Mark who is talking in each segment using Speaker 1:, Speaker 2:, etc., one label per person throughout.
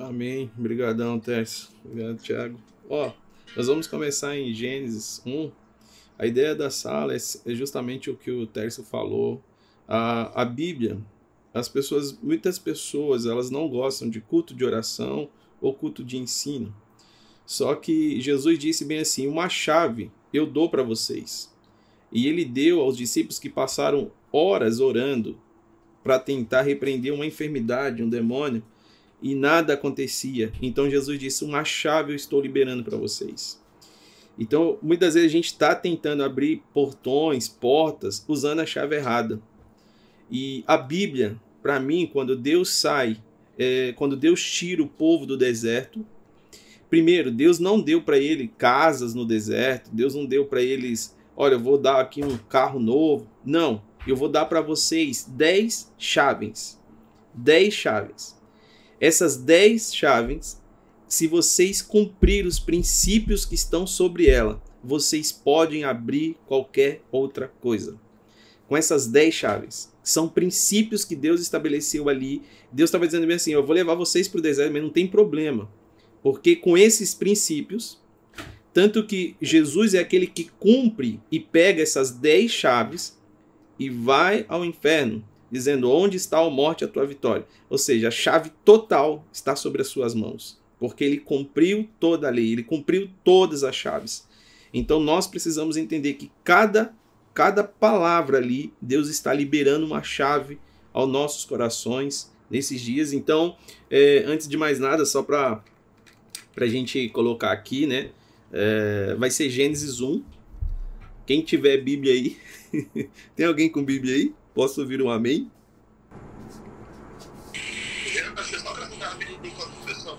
Speaker 1: Amém. Obrigadão, Tércio. Obrigado, Tiago. Ó, nós vamos começar em Gênesis 1. A ideia da sala é, é justamente o que o Tércio falou. A, a Bíblia, as pessoas, muitas pessoas, elas não gostam de culto de oração ou culto de ensino. Só que Jesus disse bem assim: uma chave eu dou para vocês. E ele deu aos discípulos que passaram horas orando para tentar repreender uma enfermidade, um demônio, e nada acontecia. Então Jesus disse: Uma chave eu estou liberando para vocês. Então, muitas vezes a gente está tentando abrir portões, portas, usando a chave errada. E a Bíblia, para mim, quando Deus sai, é, quando Deus tira o povo do deserto, primeiro, Deus não deu para ele casas no deserto, Deus não deu para eles, olha, eu vou dar aqui um carro novo. Não, eu vou dar para vocês 10 chaves. 10 chaves. Essas 10 chaves, se vocês cumprir os princípios que estão sobre ela, vocês podem abrir qualquer outra coisa. Com essas 10 chaves. São princípios que Deus estabeleceu ali. Deus estava dizendo bem assim: eu vou levar vocês para o deserto, mas não tem problema. Porque com esses princípios, tanto que Jesus é aquele que cumpre e pega essas 10 chaves e vai ao inferno, dizendo: Onde está a morte, a tua vitória? Ou seja, a chave total está sobre as suas mãos, porque ele cumpriu toda a lei, ele cumpriu todas as chaves. Então nós precisamos entender que cada, cada palavra ali, Deus está liberando uma chave aos nossos corações nesses dias. Então, é, antes de mais nada, só para a gente colocar aqui, né? É, vai ser Gênesis 1. Quem tiver Bíblia aí, Tem alguém com Bíblia aí? Posso ouvir um amém?
Speaker 2: o pessoal.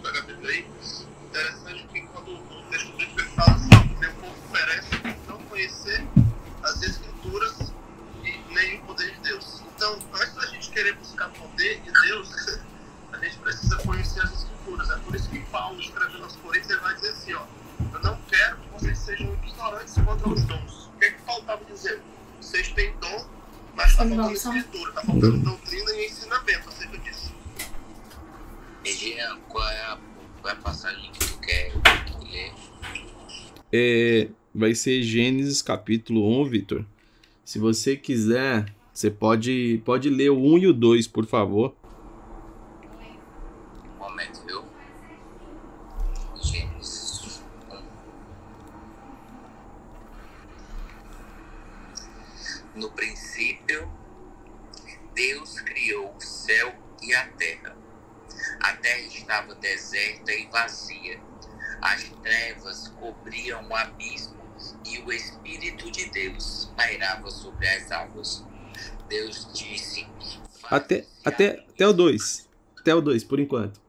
Speaker 2: Interessante que quando o texto fala assim, povo não conhecer as Escrituras e nem o poder de Deus. Então, gente querer buscar poder de Deus, a gente precisa conhecer as Escrituras. É por isso que Paulo, escrevendo vai dizer assim: eu não quero que vocês sejam ignorantes dons. O que, é que vocês têm dom, mas está faltando escritura, está faltando doutrina e ensinamento acerca disso.
Speaker 3: Jean, qual é a, qual é a passagem que tu quer ler?
Speaker 1: É, vai ser Gênesis capítulo 1, Vitor. Se você quiser, você pode, pode ler o 1 e o 2, por favor.
Speaker 3: Deus criou o céu e a terra. A terra estava deserta e vazia. As trevas cobriam o abismo e o Espírito de Deus pairava sobre as águas. Deus disse:
Speaker 1: Até, até, até o 2. Até o 2, por enquanto.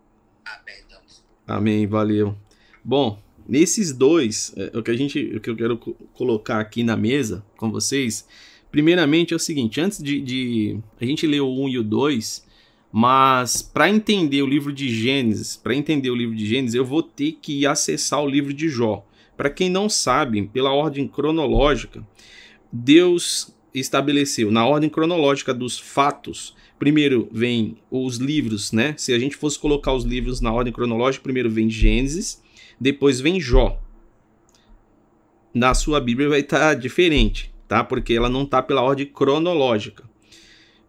Speaker 1: Amém, valeu. Bom, nesses dois, é, o que a gente, o que eu quero colocar aqui na mesa com vocês Primeiramente é o seguinte, antes de, de a gente ler o 1 e o 2, mas para entender o livro de Gênesis, para entender o livro de Gênesis, eu vou ter que acessar o livro de Jó. Para quem não sabe, pela ordem cronológica, Deus estabeleceu na ordem cronológica dos fatos. Primeiro vem os livros, né? Se a gente fosse colocar os livros na ordem cronológica, primeiro vem Gênesis, depois vem Jó. Na sua Bíblia vai estar tá diferente tá? Porque ela não está pela ordem cronológica.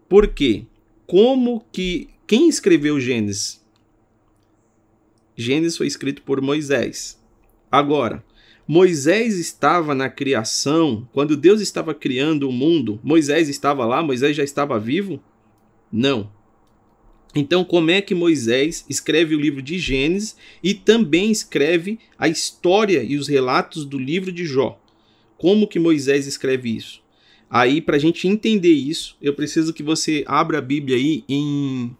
Speaker 1: Por quê? Como que quem escreveu Gênesis? Gênesis foi escrito por Moisés. Agora, Moisés estava na criação, quando Deus estava criando o mundo, Moisés estava lá, Moisés já estava vivo? Não. Então, como é que Moisés escreve o livro de Gênesis e também escreve a história e os relatos do livro de Jó? Como que Moisés escreve isso? Aí, para a gente entender isso, eu preciso que você abra a Bíblia aí em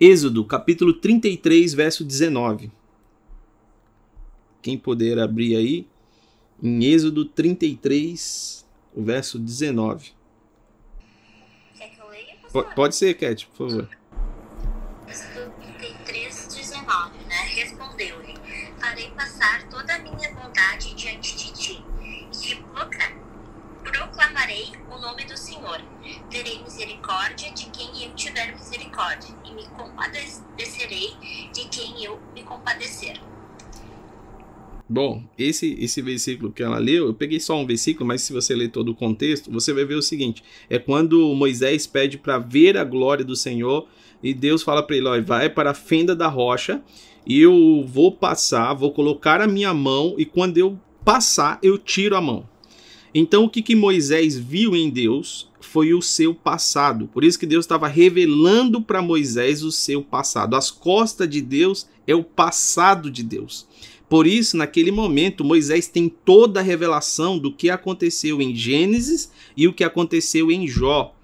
Speaker 1: Êxodo, capítulo 33, verso 19. Quem puder abrir aí, em Êxodo 33, o verso 19.
Speaker 4: Quer que eu leia,
Speaker 1: P pode ser, Cat, por favor.
Speaker 4: Êxodo 33, 19, né? Respondeu-lhe: Farei passar toda a minha bondade diante de colocar. proclamarei o nome do Senhor. Terei misericórdia de quem eu tiver misericórdia, e me compadecerei de quem eu me compadecer.
Speaker 1: Bom, esse, esse versículo que ela leu, eu peguei só um versículo, mas se você ler todo o contexto, você vai ver o seguinte: é quando Moisés pede para ver a glória do Senhor e Deus fala para ele: ó, vai para a fenda da rocha e eu vou passar, vou colocar a minha mão e quando eu passar, eu tiro a mão. Então, o que, que Moisés viu em Deus foi o seu passado. Por isso que Deus estava revelando para Moisés o seu passado. As costas de Deus é o passado de Deus. Por isso, naquele momento, Moisés tem toda a revelação do que aconteceu em Gênesis e o que aconteceu em Jó.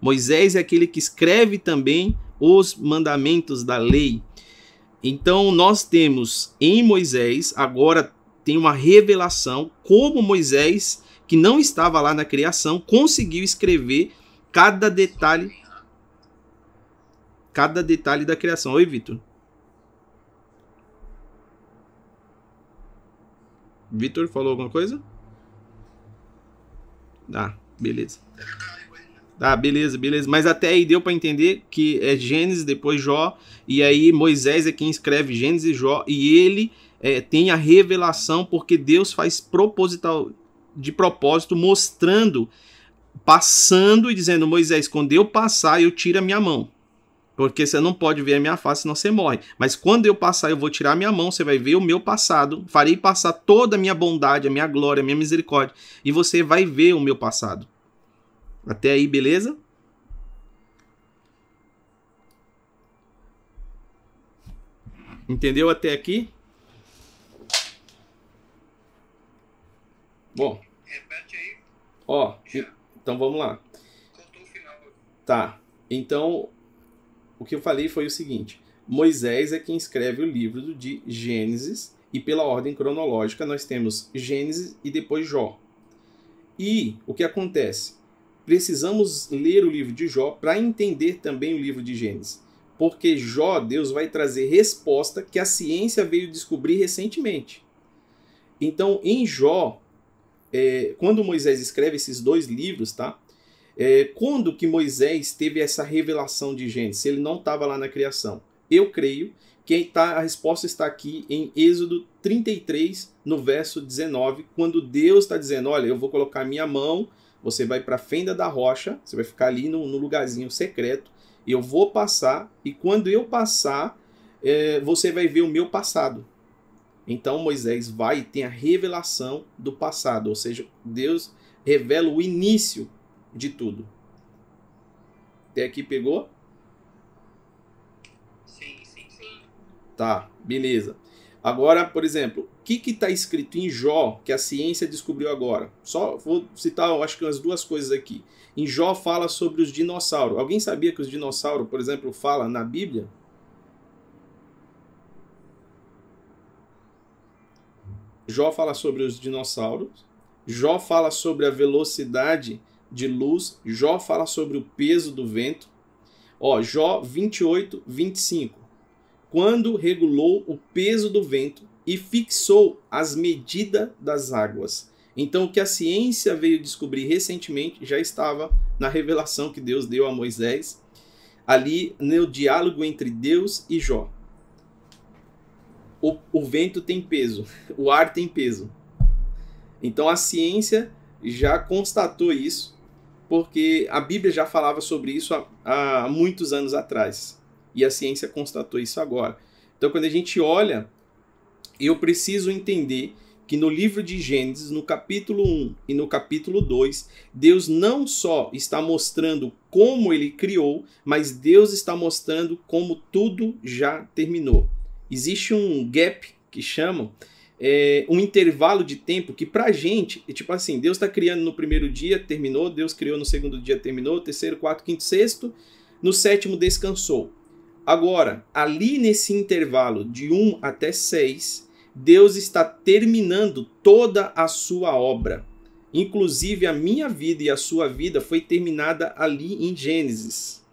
Speaker 1: Moisés é aquele que escreve também os mandamentos da lei. Então, nós temos em Moisés, agora tem uma revelação, como Moisés que não estava lá na criação, conseguiu escrever cada detalhe cada detalhe da criação. Oi, Vitor. Vitor falou alguma coisa? Ah, beleza. Ah, beleza, beleza. Mas até aí deu para entender que é Gênesis, depois Jó, e aí Moisés é quem escreve Gênesis e Jó, e ele é, tem a revelação porque Deus faz proposital, de propósito, mostrando, passando e dizendo: Moisés, quando eu passar, eu tiro a minha mão. Porque você não pode ver a minha face, senão você morre. Mas quando eu passar, eu vou tirar a minha mão, você vai ver o meu passado. Farei passar toda a minha bondade, a minha glória, a minha misericórdia. E você vai ver o meu passado. Até aí, beleza? Entendeu até aqui? Bom.
Speaker 2: Repete aí.
Speaker 1: Ó, então vamos lá.
Speaker 2: Contou o final.
Speaker 1: Tá. Então, o que eu falei foi o seguinte: Moisés é quem escreve o livro de Gênesis, e pela ordem cronológica nós temos Gênesis e depois Jó. E o que acontece? Precisamos ler o livro de Jó para entender também o livro de Gênesis. Porque Jó, Deus vai trazer resposta que a ciência veio descobrir recentemente. Então, em Jó, é, quando Moisés escreve esses dois livros, tá? É, quando que Moisés teve essa revelação de Gênesis? Ele não estava lá na criação. Eu creio que tá, a resposta está aqui em Êxodo 33, no verso 19, quando Deus está dizendo: Olha, eu vou colocar minha mão, você vai para a fenda da rocha, você vai ficar ali no, no, lugarzinho secreto, eu vou passar, e quando eu passar, é, você vai ver o meu passado. Então Moisés vai e tem a revelação do passado, ou seja, Deus revela o início de tudo. Até aqui pegou?
Speaker 2: Sim, sim, sim.
Speaker 1: Tá, beleza. Agora, por exemplo, o que está escrito em Jó que a ciência descobriu agora? Só vou citar, acho que umas duas coisas aqui. Em Jó fala sobre os dinossauros. Alguém sabia que os dinossauros, por exemplo, fala na Bíblia? Jó fala sobre os dinossauros. Jó fala sobre a velocidade de luz. Jó fala sobre o peso do vento. Ó, Jó 28, 25. Quando regulou o peso do vento e fixou as medidas das águas. Então, o que a ciência veio descobrir recentemente já estava na revelação que Deus deu a Moisés, ali no diálogo entre Deus e Jó o, o vento tem peso, o ar tem peso. Então a ciência já constatou isso, porque a Bíblia já falava sobre isso há, há muitos anos atrás. E a ciência constatou isso agora. Então quando a gente olha, eu preciso entender que no livro de Gênesis, no capítulo 1 e no capítulo 2, Deus não só está mostrando como ele criou, mas Deus está mostrando como tudo já terminou existe um gap que chamam, é, um intervalo de tempo que pra gente, é tipo assim, Deus está criando no primeiro dia, terminou, Deus criou no segundo dia, terminou, terceiro, quarto, quinto, sexto, no sétimo descansou. Agora, ali nesse intervalo de 1 até 6, Deus está terminando toda a sua obra. Inclusive a minha vida e a sua vida foi terminada ali em Gênesis.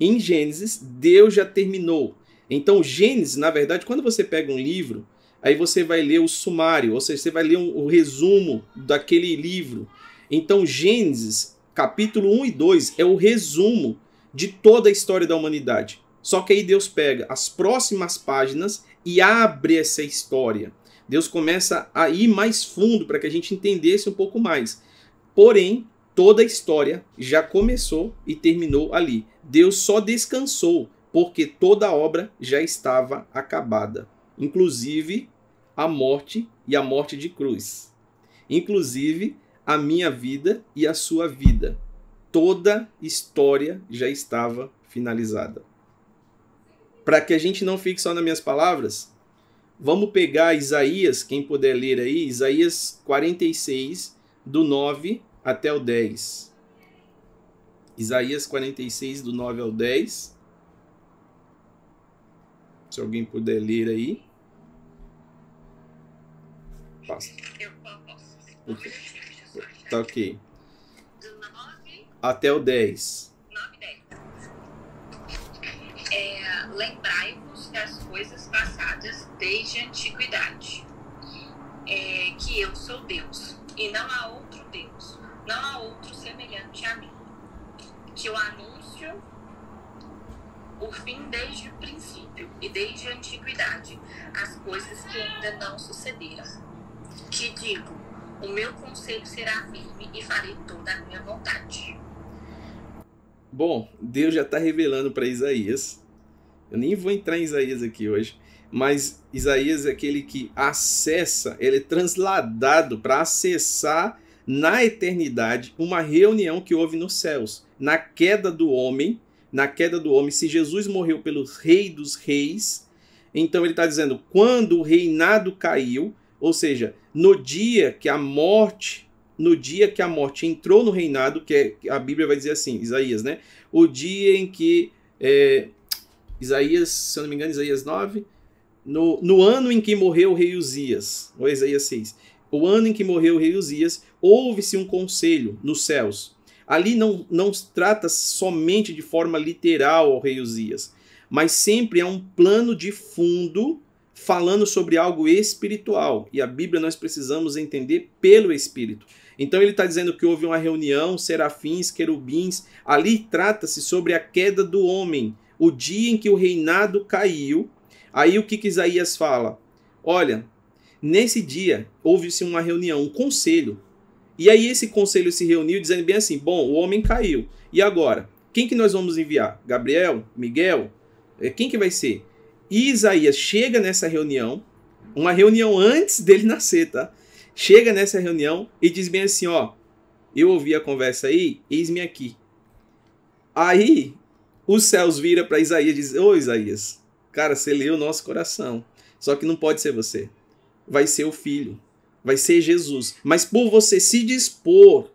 Speaker 1: Em Gênesis, Deus já terminou. Então, Gênesis, na verdade, quando você pega um livro, aí você vai ler o sumário, ou seja, você vai ler um, o resumo daquele livro. Então, Gênesis, capítulo 1 e 2, é o resumo de toda a história da humanidade. Só que aí Deus pega as próximas páginas e abre essa história. Deus começa a ir mais fundo para que a gente entendesse um pouco mais. Porém, toda a história já começou e terminou ali. Deus só descansou porque toda a obra já estava acabada, inclusive a morte e a morte de cruz. Inclusive a minha vida e a sua vida. Toda história já estava finalizada. Para que a gente não fique só nas minhas palavras, vamos pegar Isaías, quem puder ler aí, Isaías 46, do 9 até o 10. Isaías 46, do 9 ao 10. Se alguém puder ler aí. Passa.
Speaker 4: Eu posso.
Speaker 1: Ok. Tá ok.
Speaker 4: Do 9,
Speaker 1: Até o 10.
Speaker 4: 9 10. É, Lembrai-vos das coisas passadas desde a antiguidade. É, que eu sou Deus, e não há outro Deus, não há outro semelhante a mim. Que eu anúncio o fim desde o princípio e desde a antiguidade, as coisas que ainda não sucederam. Que digo, o meu conselho será firme e farei toda a minha vontade.
Speaker 1: Bom, Deus já está revelando para Isaías. Eu nem vou entrar em Isaías aqui hoje, mas Isaías é aquele que acessa, ele é transladado para acessar na eternidade uma reunião que houve nos céus, na queda do homem, na queda do homem. Se Jesus morreu pelo Rei dos Reis, então ele está dizendo quando o reinado caiu, ou seja, no dia que a morte, no dia que a morte entrou no reinado, que é, a Bíblia vai dizer assim, Isaías, né? O dia em que é, Isaías, se eu não me engano, Isaías 9, no, no ano em que morreu o rei Uzias, ou Isaías 6, o ano em que morreu o rei Uzias, houve-se um conselho nos céus. Ali não, não trata somente de forma literal ao rei Uzias, mas sempre é um plano de fundo falando sobre algo espiritual. E a Bíblia nós precisamos entender pelo Espírito. Então ele está dizendo que houve uma reunião, serafins, querubins. Ali trata-se sobre a queda do homem, o dia em que o reinado caiu. Aí o que, que Isaías fala? Olha, nesse dia houve-se uma reunião, um conselho. E aí esse conselho se reuniu dizendo bem assim: bom, o homem caiu. E agora? Quem que nós vamos enviar? Gabriel? Miguel? Quem que vai ser? E Isaías chega nessa reunião, uma reunião antes dele nascer, tá? Chega nessa reunião e diz bem assim, ó, eu ouvi a conversa aí, eis-me aqui. Aí os céus vira para Isaías e diz: "Ô Isaías, cara, você leu o nosso coração. Só que não pode ser você. Vai ser o filho, vai ser Jesus. Mas por você se dispor,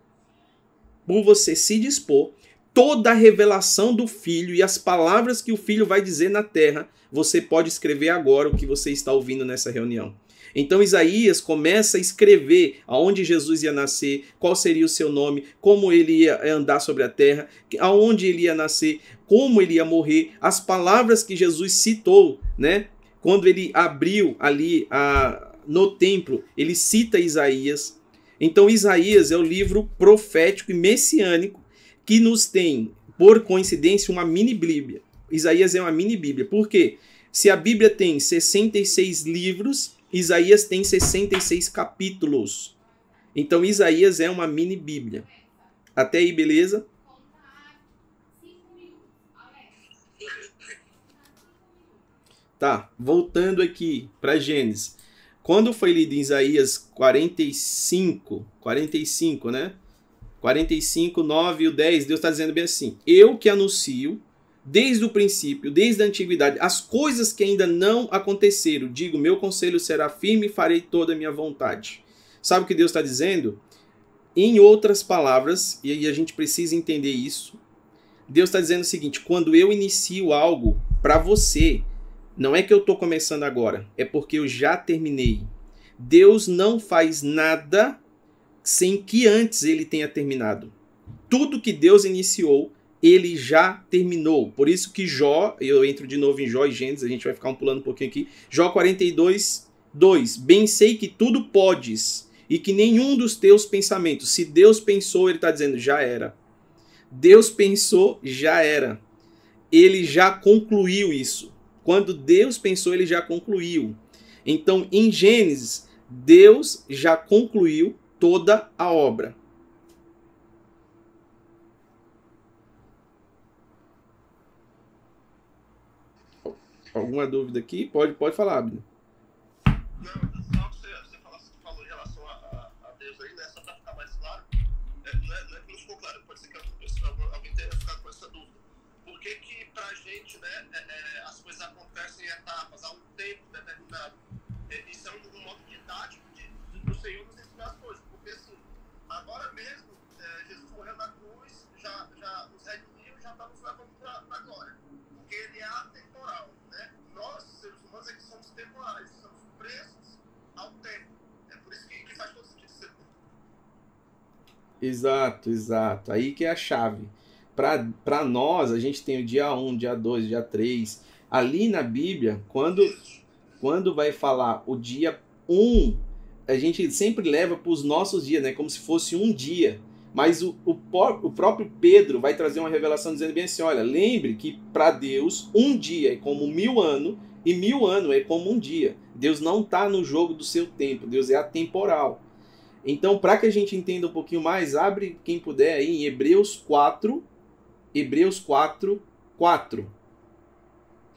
Speaker 1: por você se dispor, toda a revelação do filho e as palavras que o filho vai dizer na terra, você pode escrever agora o que você está ouvindo nessa reunião. Então Isaías começa a escrever aonde Jesus ia nascer, qual seria o seu nome, como ele ia andar sobre a terra, aonde ele ia nascer, como ele ia morrer, as palavras que Jesus citou, né? Quando ele abriu ali a, no templo, ele cita Isaías. Então Isaías é o livro profético e messiânico que nos tem, por coincidência, uma mini Bíblia. Isaías é uma mini Bíblia. Por quê? Se a Bíblia tem 66 livros, Isaías tem 66 capítulos. Então Isaías é uma mini Bíblia. Até aí, beleza? Tá, voltando aqui para Gênesis. Quando foi lido em Isaías 45, 45, né? 45, 9 e o 10, Deus está dizendo bem assim: Eu que anuncio desde o princípio, desde a antiguidade, as coisas que ainda não aconteceram. Digo, meu conselho será firme e farei toda a minha vontade. Sabe o que Deus está dizendo? Em outras palavras, e a gente precisa entender isso, Deus está dizendo o seguinte: quando eu inicio algo para você, não é que eu estou começando agora, é porque eu já terminei. Deus não faz nada sem que antes ele tenha terminado. Tudo que Deus iniciou, ele já terminou. Por isso que Jó, eu entro de novo em Jó e Gênesis, a gente vai ficar um pulando um pouquinho aqui. Jó 42, 2. Bem sei que tudo podes, e que nenhum dos teus pensamentos, se Deus pensou, ele está dizendo já era. Deus pensou, já era. Ele já concluiu isso. Quando Deus pensou, ele já concluiu. Então, em Gênesis, Deus já concluiu toda a obra. Alguma dúvida aqui? Pode, pode falar, Abner.
Speaker 2: Não, só que você, falou, em relação a, Deus aí, né? Só para ficar mais claro. É, é, é pode ser que alguém tenha ficado com essa dúvida. Por que que pra gente, né, é, é, as coisas acontecem em etapas, há um tempo determinado? É, isso é um, um modo didático de, de, do Senhor nos ensinar as coisas. Porque assim, agora mesmo, é, Jesus morreu na cruz, já, já nos redimiu, já está nos levando para a glória. Porque ele é atemporal, né? Nós, seres humanos, é que somos temporais, somos presos ao tempo. É por isso que, que faz todo sentido ser
Speaker 1: Exato, exato. Aí que é a chave. Para nós, a gente tem o dia 1, dia 2, dia 3. Ali na Bíblia, quando, quando vai falar o dia 1, a gente sempre leva para os nossos dias, né? Como se fosse um dia. Mas o, o, o, próprio Pedro vai trazer uma revelação dizendo bem assim: olha, lembre que para Deus um dia é como mil anos e mil anos é como um dia. Deus não está no jogo do seu tempo, Deus é atemporal. Então, para que a gente entenda um pouquinho mais, abre quem puder aí em Hebreus 4, Hebreus 4, 4.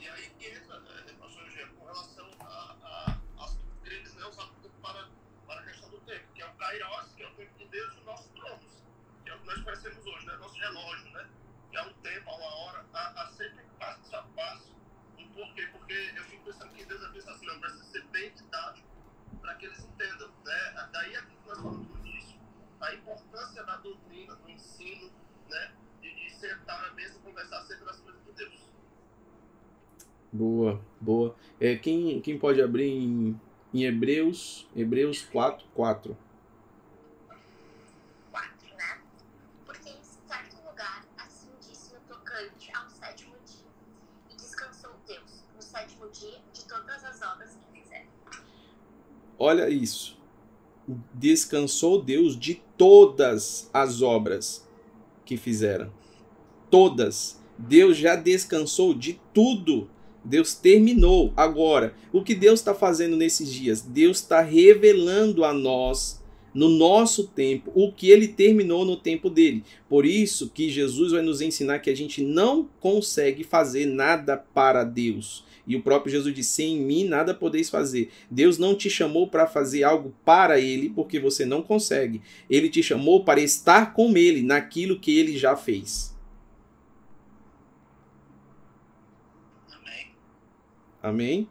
Speaker 2: E aí entra, né, pastor Eugênio, com relação a, a, aos gregos, né, usados para, para a questão do tempo, que é o Kairos, que é o tempo de Deus e o nosso cronos, que é o que nós conhecemos hoje, né, nosso relógio, né, que é um tempo, a uma hora, a, a sempre passo a passo. Um porquê? Porque eu fico pensando que Deus é pensar assim, não, precisa ser bem didático para que eles entendam, né, daí aquilo que nós falamos no início, a importância da doutrina, do ensino, né, de, de sentar na mesa e conversar acerca das coisas de Deus.
Speaker 1: Boa, boa. É, quem, quem pode abrir em, em Hebreus, Hebreus 4, 4.
Speaker 5: 4, né? Porque em certo lugar assim disse no tocante ao sétimo dia. E descansou Deus no sétimo dia de todas as obras que fizeram.
Speaker 1: Olha isso. Descansou Deus de todas as obras que fizeram. Todas. Deus já descansou de tudo. Deus terminou. Agora, o que Deus está fazendo nesses dias? Deus está revelando a nós, no nosso tempo, o que ele terminou no tempo dele. Por isso que Jesus vai nos ensinar que a gente não consegue fazer nada para Deus. E o próprio Jesus disse: Sem mim nada podeis fazer. Deus não te chamou para fazer algo para ele, porque você não consegue. Ele te chamou para estar com ele naquilo que ele já fez.
Speaker 2: Amém?
Speaker 1: Amém?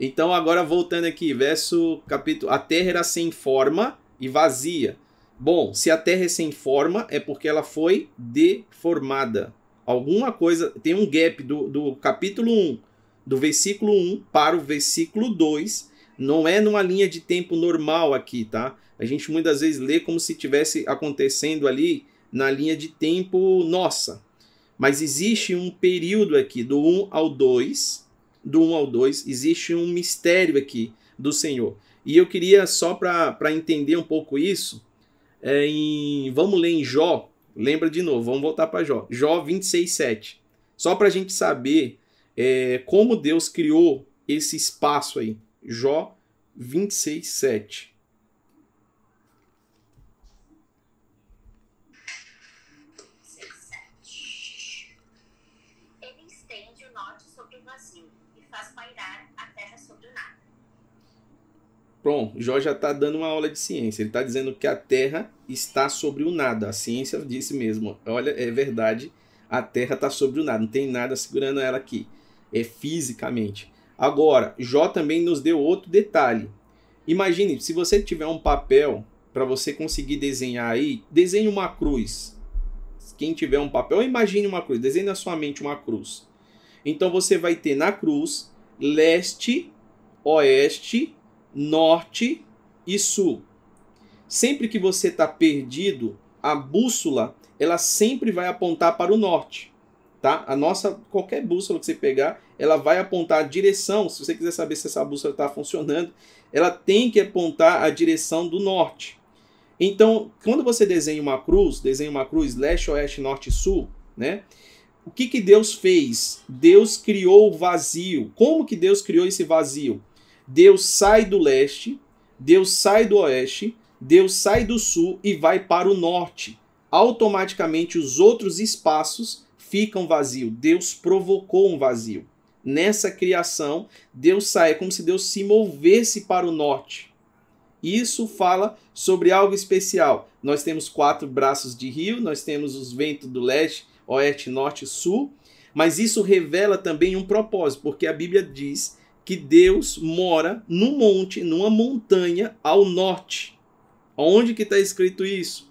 Speaker 1: Então, agora voltando aqui, verso capítulo. A terra era sem forma e vazia. Bom, se a terra é sem forma, é porque ela foi deformada. Alguma coisa. Tem um gap do, do capítulo 1, do versículo 1 para o versículo 2. Não é numa linha de tempo normal aqui, tá? A gente muitas vezes lê como se tivesse acontecendo ali na linha de tempo nossa. Mas existe um período aqui, do 1 ao 2, do 1 ao 2, existe um mistério aqui do Senhor. E eu queria, só para entender um pouco isso, é em, vamos ler em Jó, lembra de novo, vamos voltar para Jó. Jó 26, 7. Só para a gente saber é, como Deus criou esse espaço aí. Jó 26, 7.
Speaker 5: Ele estende o norte sobre o vazio e faz pairar a terra sobre o nada.
Speaker 1: Pronto, Jó já está dando uma aula de ciência. Ele está dizendo que a Terra está sobre o nada. A ciência disse mesmo. Olha, é verdade. A Terra está sobre o nada. Não tem nada segurando ela aqui. É fisicamente. Agora, Jó também nos deu outro detalhe. Imagine, se você tiver um papel para você conseguir desenhar aí, desenhe uma cruz. Quem tiver um papel, imagine uma cruz. Desenhe na sua mente uma cruz. Então você vai ter na cruz leste, oeste, norte e sul. Sempre que você está perdido, a bússola ela sempre vai apontar para o norte, tá? A nossa qualquer bússola que você pegar, ela vai apontar a direção. Se você quiser saber se essa bússola está funcionando, ela tem que apontar a direção do norte. Então, quando você desenha uma cruz, desenha uma cruz leste, oeste, norte sul, né? O que, que Deus fez? Deus criou o vazio. Como que Deus criou esse vazio? Deus sai do leste, Deus sai do oeste, Deus sai do sul e vai para o norte. Automaticamente os outros espaços ficam vazios. Deus provocou um vazio. Nessa criação, Deus sai, é como se Deus se movesse para o norte. Isso fala sobre algo especial. Nós temos quatro braços de rio, nós temos os ventos do leste, oeste, norte e sul, mas isso revela também um propósito, porque a Bíblia diz que Deus mora num monte, numa montanha ao norte. Onde que está escrito isso?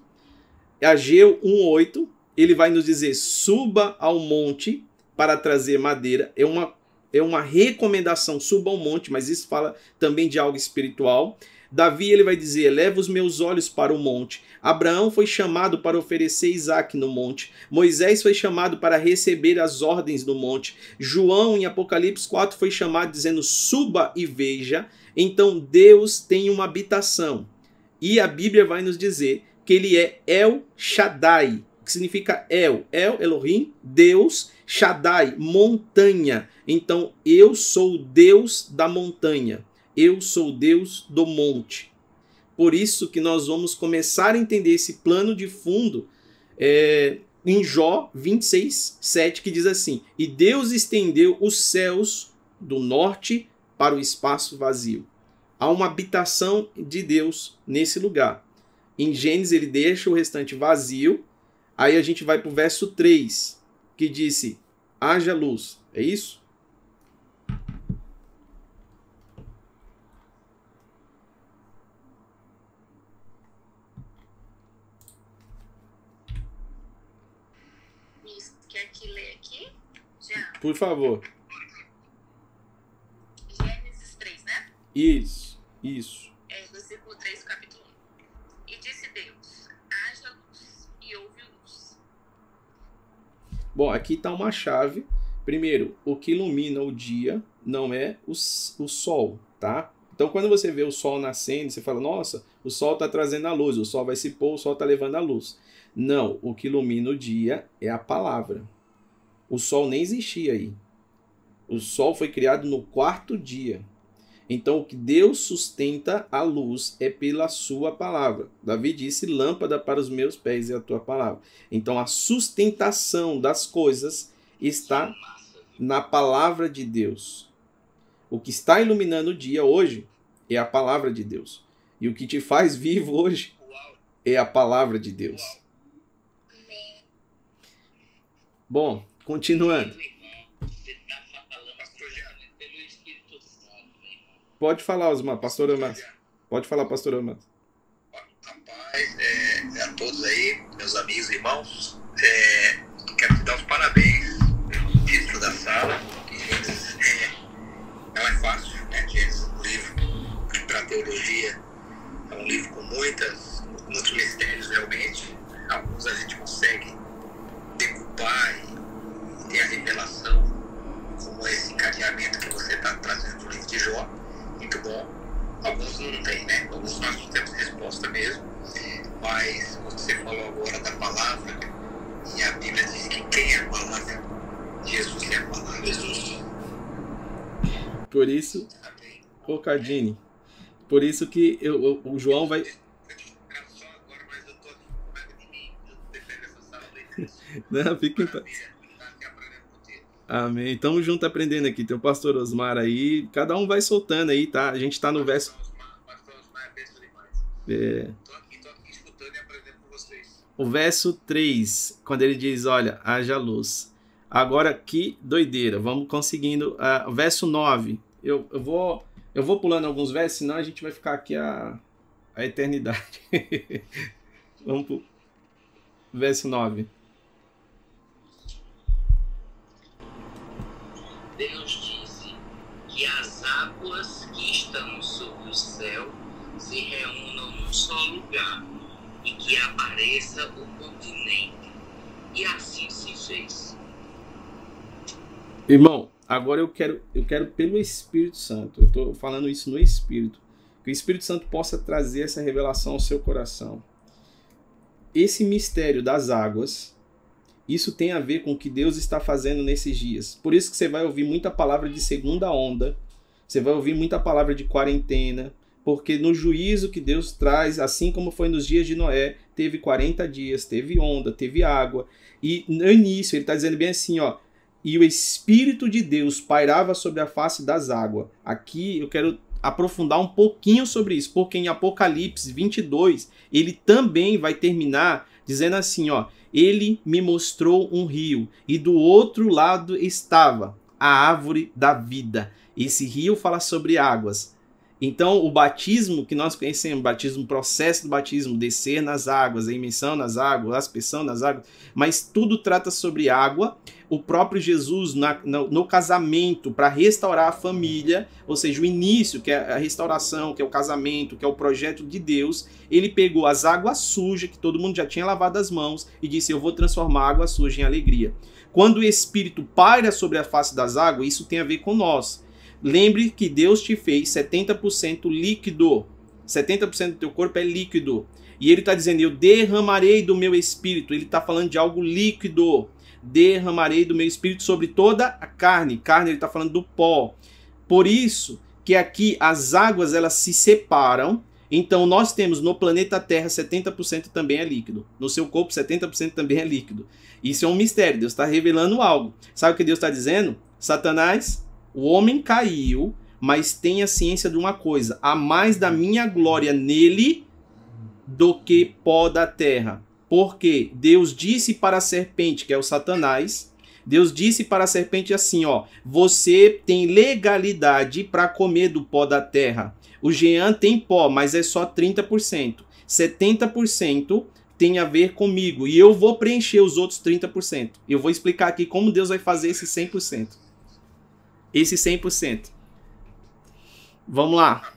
Speaker 1: Ageu 1,8, ele vai nos dizer, suba ao monte para trazer madeira. É uma, é uma recomendação, suba ao monte, mas isso fala também de algo espiritual. Davi ele vai dizer: Leva os meus olhos para o monte. Abraão foi chamado para oferecer Isaac no monte. Moisés foi chamado para receber as ordens no monte. João, em Apocalipse 4, foi chamado dizendo: Suba e veja. Então Deus tem uma habitação. E a Bíblia vai nos dizer que ele é El Shaddai, que significa El. El, Elohim, Deus. Shaddai, montanha. Então eu sou Deus da montanha. Eu sou Deus do monte. Por isso que nós vamos começar a entender esse plano de fundo é, em Jó 26, 7, que diz assim: E Deus estendeu os céus do norte para o espaço vazio. Há uma habitação de Deus nesse lugar. Em Gênesis ele deixa o restante vazio. Aí a gente vai para o verso 3, que disse: haja luz. É isso? Por favor.
Speaker 4: Gênesis 3, né?
Speaker 1: Isso, isso.
Speaker 4: É, versículo 3 capítulo 1. E disse Deus: haja luz, e houve luz.
Speaker 1: Bom, aqui está uma chave. Primeiro, o que ilumina o dia não é o, o sol, tá? Então, quando você vê o sol nascendo, você fala: Nossa, o sol está trazendo a luz, o sol vai se pôr, o sol está levando a luz. Não, o que ilumina o dia é a palavra. O sol nem existia aí. O sol foi criado no quarto dia. Então, o que Deus sustenta a luz é pela sua palavra. Davi disse: Lâmpada para os meus pés é a tua palavra. Então, a sustentação das coisas está na palavra de Deus. O que está iluminando o dia hoje é a palavra de Deus. E o que te faz vivo hoje é a palavra de Deus. Bom, Continuando. Pode falar, Osmar, pastor Osmar. Pode falar, pastor Osmar.
Speaker 2: Rapaz, é, a todos aí, meus amigos e irmãos, é, quero te dar os parabéns pelo título da sala. É, não é fácil, né? Gênesis, um livro para teologia, é um livro com muitas, muitos mistérios realmente. Alguns a gente consegue decupar e ter a revelação, como esse encadeamento que você está trazendo do livro de Jó, muito bom. Alguns não tem, né? Alguns nós não temos resposta mesmo, mas você falou agora da palavra, e a Bíblia diz que quem é a palavra? Jesus é a palavra. Jesus.
Speaker 1: Por isso, ô Cardini, por isso que eu, o João vai. Não, fica em paz. Amém. Tamo junto aprendendo aqui. Tem o pastor Osmar aí. Cada um vai soltando aí, tá? A gente tá no verso. Pastor Osmar é demais. É. Tô aqui, tô aqui escutando e aprendendo com vocês. O verso 3, quando ele diz: Olha, haja luz. Agora que doideira. Vamos conseguindo. Uh, verso 9. Eu, eu, vou, eu vou pulando alguns versos, senão a gente vai ficar aqui a, a eternidade. Vamos pro verso 9.
Speaker 3: Que as águas que estão sobre o céu se reúnam num só lugar e que apareça o continente. E assim se fez.
Speaker 1: Irmão, Agora eu quero, eu quero pelo Espírito Santo. Eu estou falando isso no Espírito. Que o Espírito Santo possa trazer essa revelação ao seu coração. Esse mistério das águas, isso tem a ver com o que Deus está fazendo nesses dias. Por isso que você vai ouvir muita palavra de segunda onda, você vai ouvir muita palavra de quarentena, porque no juízo que Deus traz, assim como foi nos dias de Noé, teve 40 dias, teve onda, teve água. E no início, ele está dizendo bem assim, ó, e o Espírito de Deus pairava sobre a face das águas. Aqui eu quero aprofundar um pouquinho sobre isso, porque em Apocalipse 22, ele também vai terminar dizendo assim, ó, ele me mostrou um rio e do outro lado estava a árvore da vida. Esse rio fala sobre águas. Então, o batismo que nós conhecemos, batismo, o processo do batismo, descer nas águas, a imersão nas águas, a aspersão nas águas, mas tudo trata sobre água. O próprio Jesus, na, no, no casamento, para restaurar a família, ou seja, o início, que é a restauração, que é o casamento, que é o projeto de Deus, ele pegou as águas sujas, que todo mundo já tinha lavado as mãos, e disse: Eu vou transformar a água suja em alegria. Quando o Espírito paira sobre a face das águas, isso tem a ver com nós. Lembre que Deus te fez 70% líquido. 70% do teu corpo é líquido. E ele está dizendo: Eu derramarei do meu espírito. Ele está falando de algo líquido. Derramarei do meu espírito sobre toda a carne. Carne, ele está falando do pó. Por isso que aqui as águas elas se separam. Então nós temos no planeta Terra 70% também é líquido. No seu corpo 70% também é líquido. Isso é um mistério. Deus está revelando algo. Sabe o que Deus está dizendo? Satanás, o homem caiu, mas tem a ciência de uma coisa: há mais da minha glória nele do que pó da terra. Porque Deus disse para a serpente, que é o Satanás, Deus disse para a serpente assim, ó: "Você tem legalidade para comer do pó da terra. O Jean tem pó, mas é só 30%. 70% tem a ver comigo e eu vou preencher os outros 30%. Eu vou explicar aqui como Deus vai fazer esse 100% esse 100%. Vamos lá.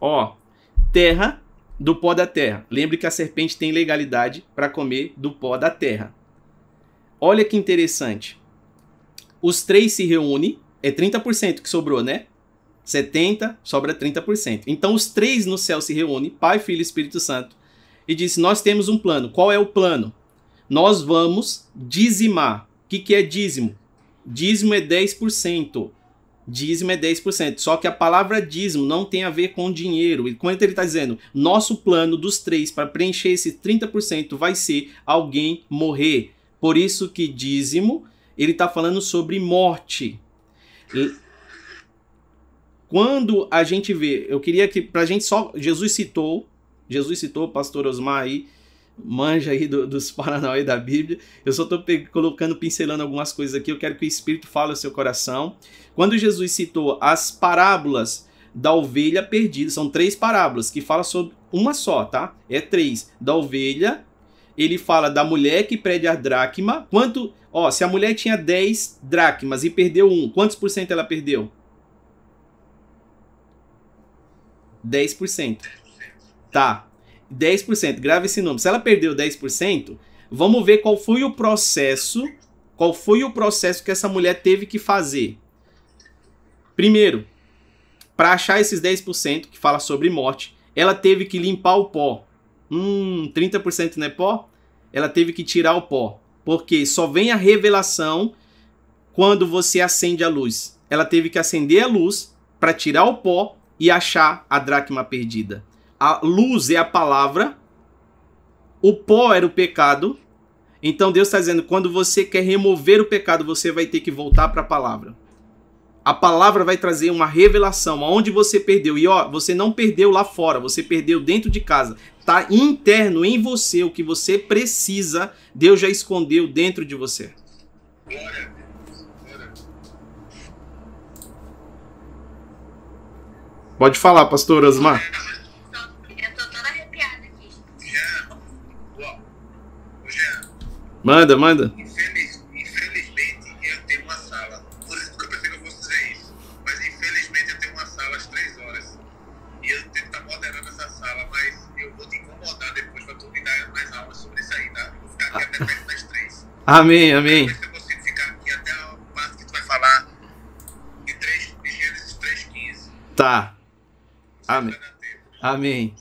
Speaker 1: Ó, terra do pó da terra. Lembre que a serpente tem legalidade para comer do pó da terra. Olha que interessante. Os três se reúnem, é 30% que sobrou, né? 70 sobra 30%. Então os três no céu se reúnem, Pai, Filho e Espírito Santo, e diz: Nós temos um plano. Qual é o plano? Nós vamos dizimar. O que, que é dízimo? Dízimo é 10%. Dízimo é 10%. Só que a palavra dízimo não tem a ver com dinheiro. E quando ele está dizendo, nosso plano dos três para preencher esse 30% vai ser alguém morrer. Por isso que dízimo, ele está falando sobre morte. Quando a gente vê, eu queria que, para a gente só, Jesus citou, Jesus citou, pastor Osmar aí, manja aí do, dos Paranauê da Bíblia. Eu só estou colocando, pincelando algumas coisas aqui. Eu quero que o Espírito fale ao seu coração. Quando Jesus citou as parábolas da ovelha perdida, são três parábolas que falam sobre uma só, tá? É três. Da ovelha, ele fala da mulher que perde a dracma. Quanto, ó, se a mulher tinha 10 dracmas e perdeu um, quantos por cento ela perdeu? 10%. Tá. 10%. Grave esse número. Se ela perdeu 10%, vamos ver qual foi o processo, qual foi o processo que essa mulher teve que fazer. Primeiro, para achar esses 10% que fala sobre morte, ela teve que limpar o pó. Hum, 30% não é pó? Ela teve que tirar o pó. Porque só vem a revelação quando você acende a luz. Ela teve que acender a luz para tirar o pó e achar a dracma perdida a luz é a palavra, o pó era o pecado. Então Deus está dizendo: quando você quer remover o pecado, você vai ter que voltar para a palavra. A palavra vai trazer uma revelação aonde você perdeu. E ó, você não perdeu lá fora, você perdeu dentro de casa. Tá interno em você o que você precisa. Deus já escondeu dentro de você. Pode falar, pastor Osmar. Manda, manda.
Speaker 2: Infeliz, infelizmente eu tenho uma sala. Por isso que eu pensei que eu fosse dizer isso. Mas infelizmente eu tenho uma sala às três horas. E eu tenho que estar moderando essa sala, mas eu vou te incomodar depois para tu me dar mais aulas sobre isso aí, tá? Eu vou ficar aqui até perto das três.
Speaker 1: Amém, amém.
Speaker 2: Eu consigo ficar aqui até a parte que tu vai falar
Speaker 1: Tá. Amém. Amém.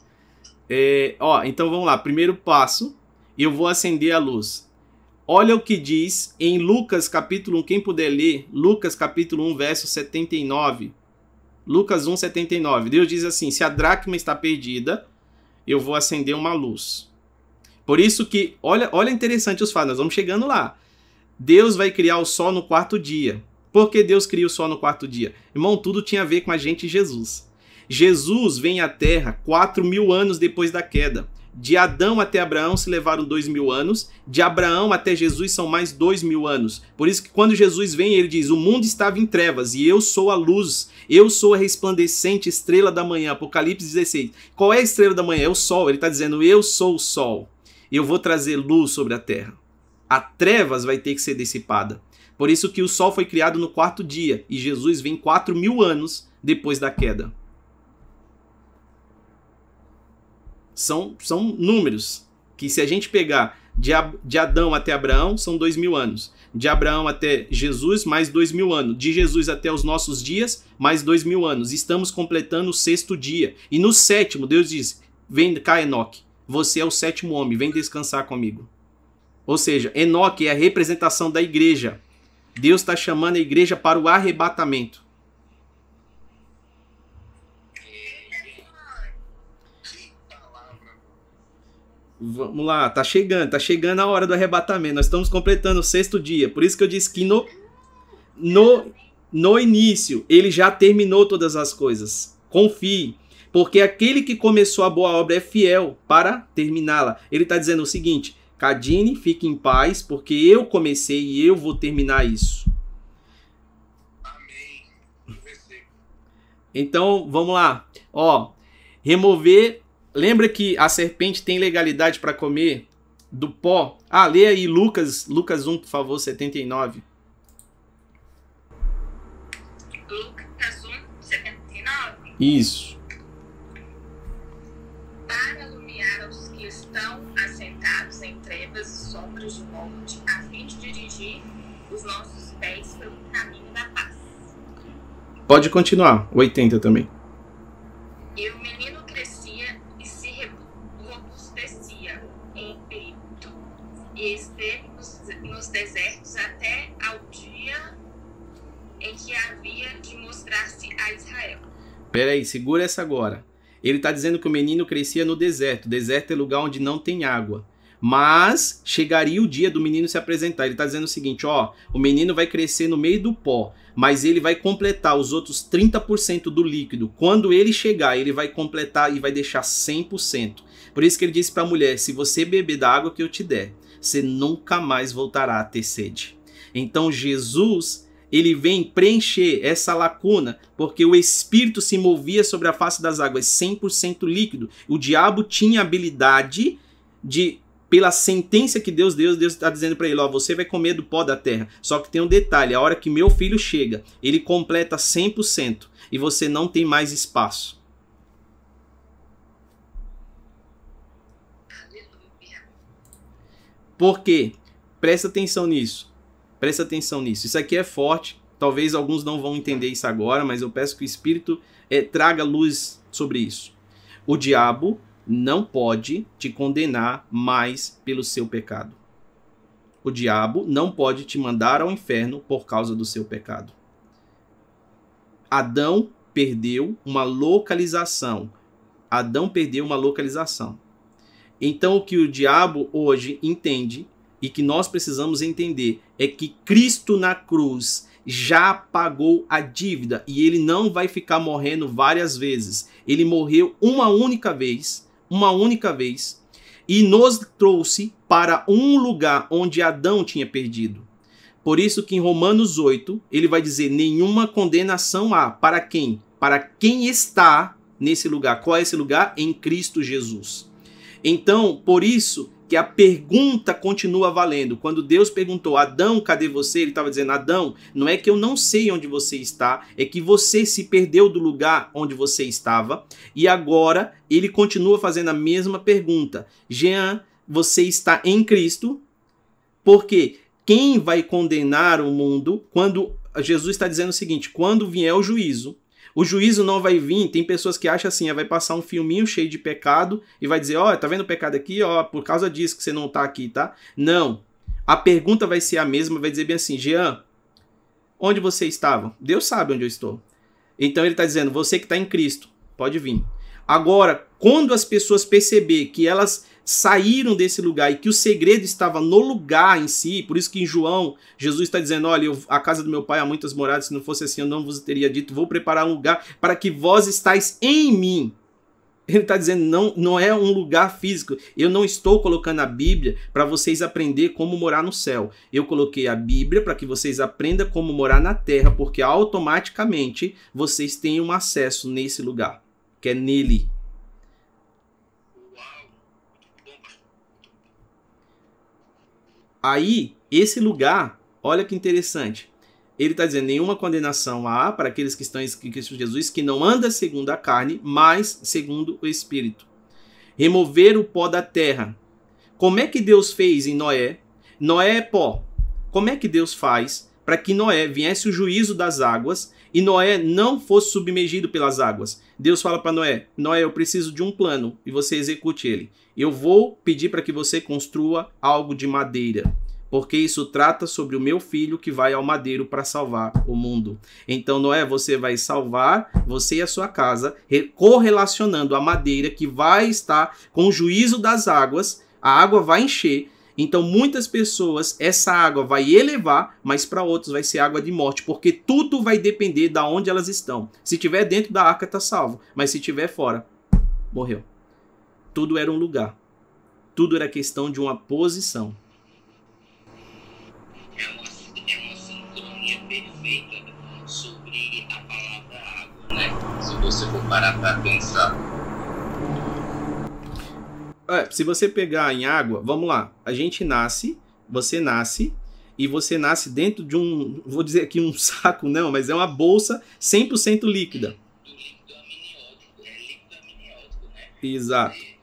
Speaker 1: É, ó, então vamos lá. Primeiro passo, eu vou acender a luz. Olha o que diz em Lucas capítulo 1, quem puder ler, Lucas capítulo 1, verso 79. Lucas 1, 79. Deus diz assim: Se a dracma está perdida, eu vou acender uma luz. Por isso que, olha, olha interessante os fatos, nós vamos chegando lá. Deus vai criar o sol no quarto dia. Por que Deus cria o sol no quarto dia? Irmão, tudo tinha a ver com a gente e Jesus. Jesus vem à Terra quatro mil anos depois da queda. De Adão até Abraão se levaram dois mil anos, de Abraão até Jesus são mais dois mil anos. Por isso que quando Jesus vem, ele diz: O mundo estava em trevas e eu sou a luz, eu sou a resplandecente estrela da manhã. Apocalipse 16. Qual é a estrela da manhã? É o sol. Ele está dizendo: Eu sou o sol. Eu vou trazer luz sobre a terra. A trevas vai ter que ser dissipada. Por isso que o sol foi criado no quarto dia e Jesus vem quatro mil anos depois da queda. São, são números que se a gente pegar de, de Adão até Abraão, são dois mil anos. De Abraão até Jesus, mais dois mil anos. De Jesus até os nossos dias, mais dois mil anos. Estamos completando o sexto dia. E no sétimo, Deus diz: Vem cá, Enoque. Você é o sétimo homem, vem descansar comigo. Ou seja, Enoque é a representação da igreja. Deus está chamando a igreja para o arrebatamento. Vamos lá, tá chegando, tá chegando a hora do arrebatamento. Nós estamos completando o sexto dia. Por isso que eu disse que no, no, no início ele já terminou todas as coisas. Confie, porque aquele que começou a boa obra é fiel para terminá-la. Ele está dizendo o seguinte: Cadine, fique em paz, porque eu comecei e eu vou terminar isso. Amém. Então, vamos lá. Ó, remover Lembra que a serpente tem legalidade para comer do pó? Ah, lê aí Lucas, Lucas 1, por favor, 79.
Speaker 4: Lucas 1, 79.
Speaker 1: Isso.
Speaker 4: Para iluminar aos que estão assentados em trevas e sombras de morte, a fim de dirigir os nossos pés pelo caminho da paz.
Speaker 1: Pode continuar, 80 também.
Speaker 4: E o menino e esteve nos, nos desertos até ao dia em que havia de mostrar-se a Israel.
Speaker 1: Peraí, segura essa agora. Ele está dizendo que o menino crescia no deserto. Deserto é lugar onde não tem água. Mas chegaria o dia do menino se apresentar. Ele está dizendo o seguinte: ó, o menino vai crescer no meio do pó, mas ele vai completar os outros 30% do líquido. Quando ele chegar, ele vai completar e vai deixar 100%. Por isso que ele disse para a mulher: se você beber da água que eu te der, você nunca mais voltará a ter sede. Então Jesus, ele vem preencher essa lacuna, porque o espírito se movia sobre a face das águas 100% líquido. O diabo tinha habilidade de pela sentença que Deus deu, Deus está dizendo para ele: Ó, você vai comer do pó da terra. Só que tem um detalhe: a hora que meu filho chega, ele completa 100% e você não tem mais espaço. Por quê? Presta atenção nisso. Presta atenção nisso. Isso aqui é forte. Talvez alguns não vão entender isso agora, mas eu peço que o Espírito é, traga luz sobre isso. O diabo não pode te condenar mais pelo seu pecado. O diabo não pode te mandar ao inferno por causa do seu pecado. Adão perdeu uma localização. Adão perdeu uma localização. Então, o que o diabo hoje entende e que nós precisamos entender é que Cristo na cruz já pagou a dívida e ele não vai ficar morrendo várias vezes. Ele morreu uma única vez, uma única vez, e nos trouxe para um lugar onde Adão tinha perdido. Por isso que em Romanos 8, ele vai dizer: nenhuma condenação há para quem? Para quem está nesse lugar. Qual é esse lugar? Em Cristo Jesus. Então, por isso que a pergunta continua valendo. Quando Deus perguntou, Adão, cadê você? Ele estava dizendo, Adão, não é que eu não sei onde você está, é que você se perdeu do lugar onde você estava. E agora ele continua fazendo a mesma pergunta. Jean, você está em Cristo? Porque quem vai condenar o mundo quando Jesus está dizendo o seguinte: quando vier o juízo, O juízo não vai vir. Tem pessoas que acham assim, vai passar um filminho cheio de pecado e vai dizer: Ó, oh, tá vendo o pecado aqui? Ó, por causa disso que você não tá aqui, tá? Não. A pergunta vai ser a mesma, vai dizer bem assim: Jean, onde você estava? Deus sabe onde eu estou. Então ele está dizendo: você que está em Cristo, pode vir. Agora, quando as pessoas perceber que elas saíram desse lugar e que o segredo estava no lugar em si, por isso que em João, Jesus está dizendo: Olha, eu, a casa do meu pai há muitas moradas, se não fosse assim eu não vos teria dito, vou preparar um lugar para que vós estáis em mim. Ele está dizendo, não, não é um lugar físico. Eu não estou colocando a Bíblia para vocês aprender como morar no céu. Eu coloquei a Bíblia para que vocês aprendam como morar na terra, porque automaticamente vocês têm um acesso nesse lugar, que é nele. Aí, esse lugar, olha que interessante. Ele está dizendo: nenhuma condenação há para aqueles que estão em Cristo Jesus, que não anda segundo a carne, mas segundo o Espírito. Remover o pó da terra. Como é que Deus fez em Noé? Noé é pó. Como é que Deus faz para que Noé viesse o juízo das águas e Noé não fosse submergido pelas águas? Deus fala para Noé: Noé, eu preciso de um plano e você execute ele. Eu vou pedir para que você construa algo de madeira, porque isso trata sobre o meu filho que vai ao madeiro para salvar o mundo. Então, Noé, você vai salvar você e a sua casa, correlacionando a madeira que vai estar com o juízo das águas, a água vai encher. Então, muitas pessoas, essa água vai elevar, mas para outros vai ser água de morte, porque tudo vai depender de onde elas estão. Se tiver dentro da arca, está salvo, mas se tiver fora, morreu. Tudo era um lugar. Tudo era questão de uma posição.
Speaker 3: É uma, uma sincronia perfeita sobre a palavra água, né? Se você for parar para pensar.
Speaker 1: É, se você pegar em água, vamos lá. A gente nasce, você nasce, e você nasce dentro de um, vou dizer aqui um saco, não, mas é uma bolsa 100% líquida.
Speaker 3: Do líquido amniótico, é líquido amniótico, né?
Speaker 1: Exato.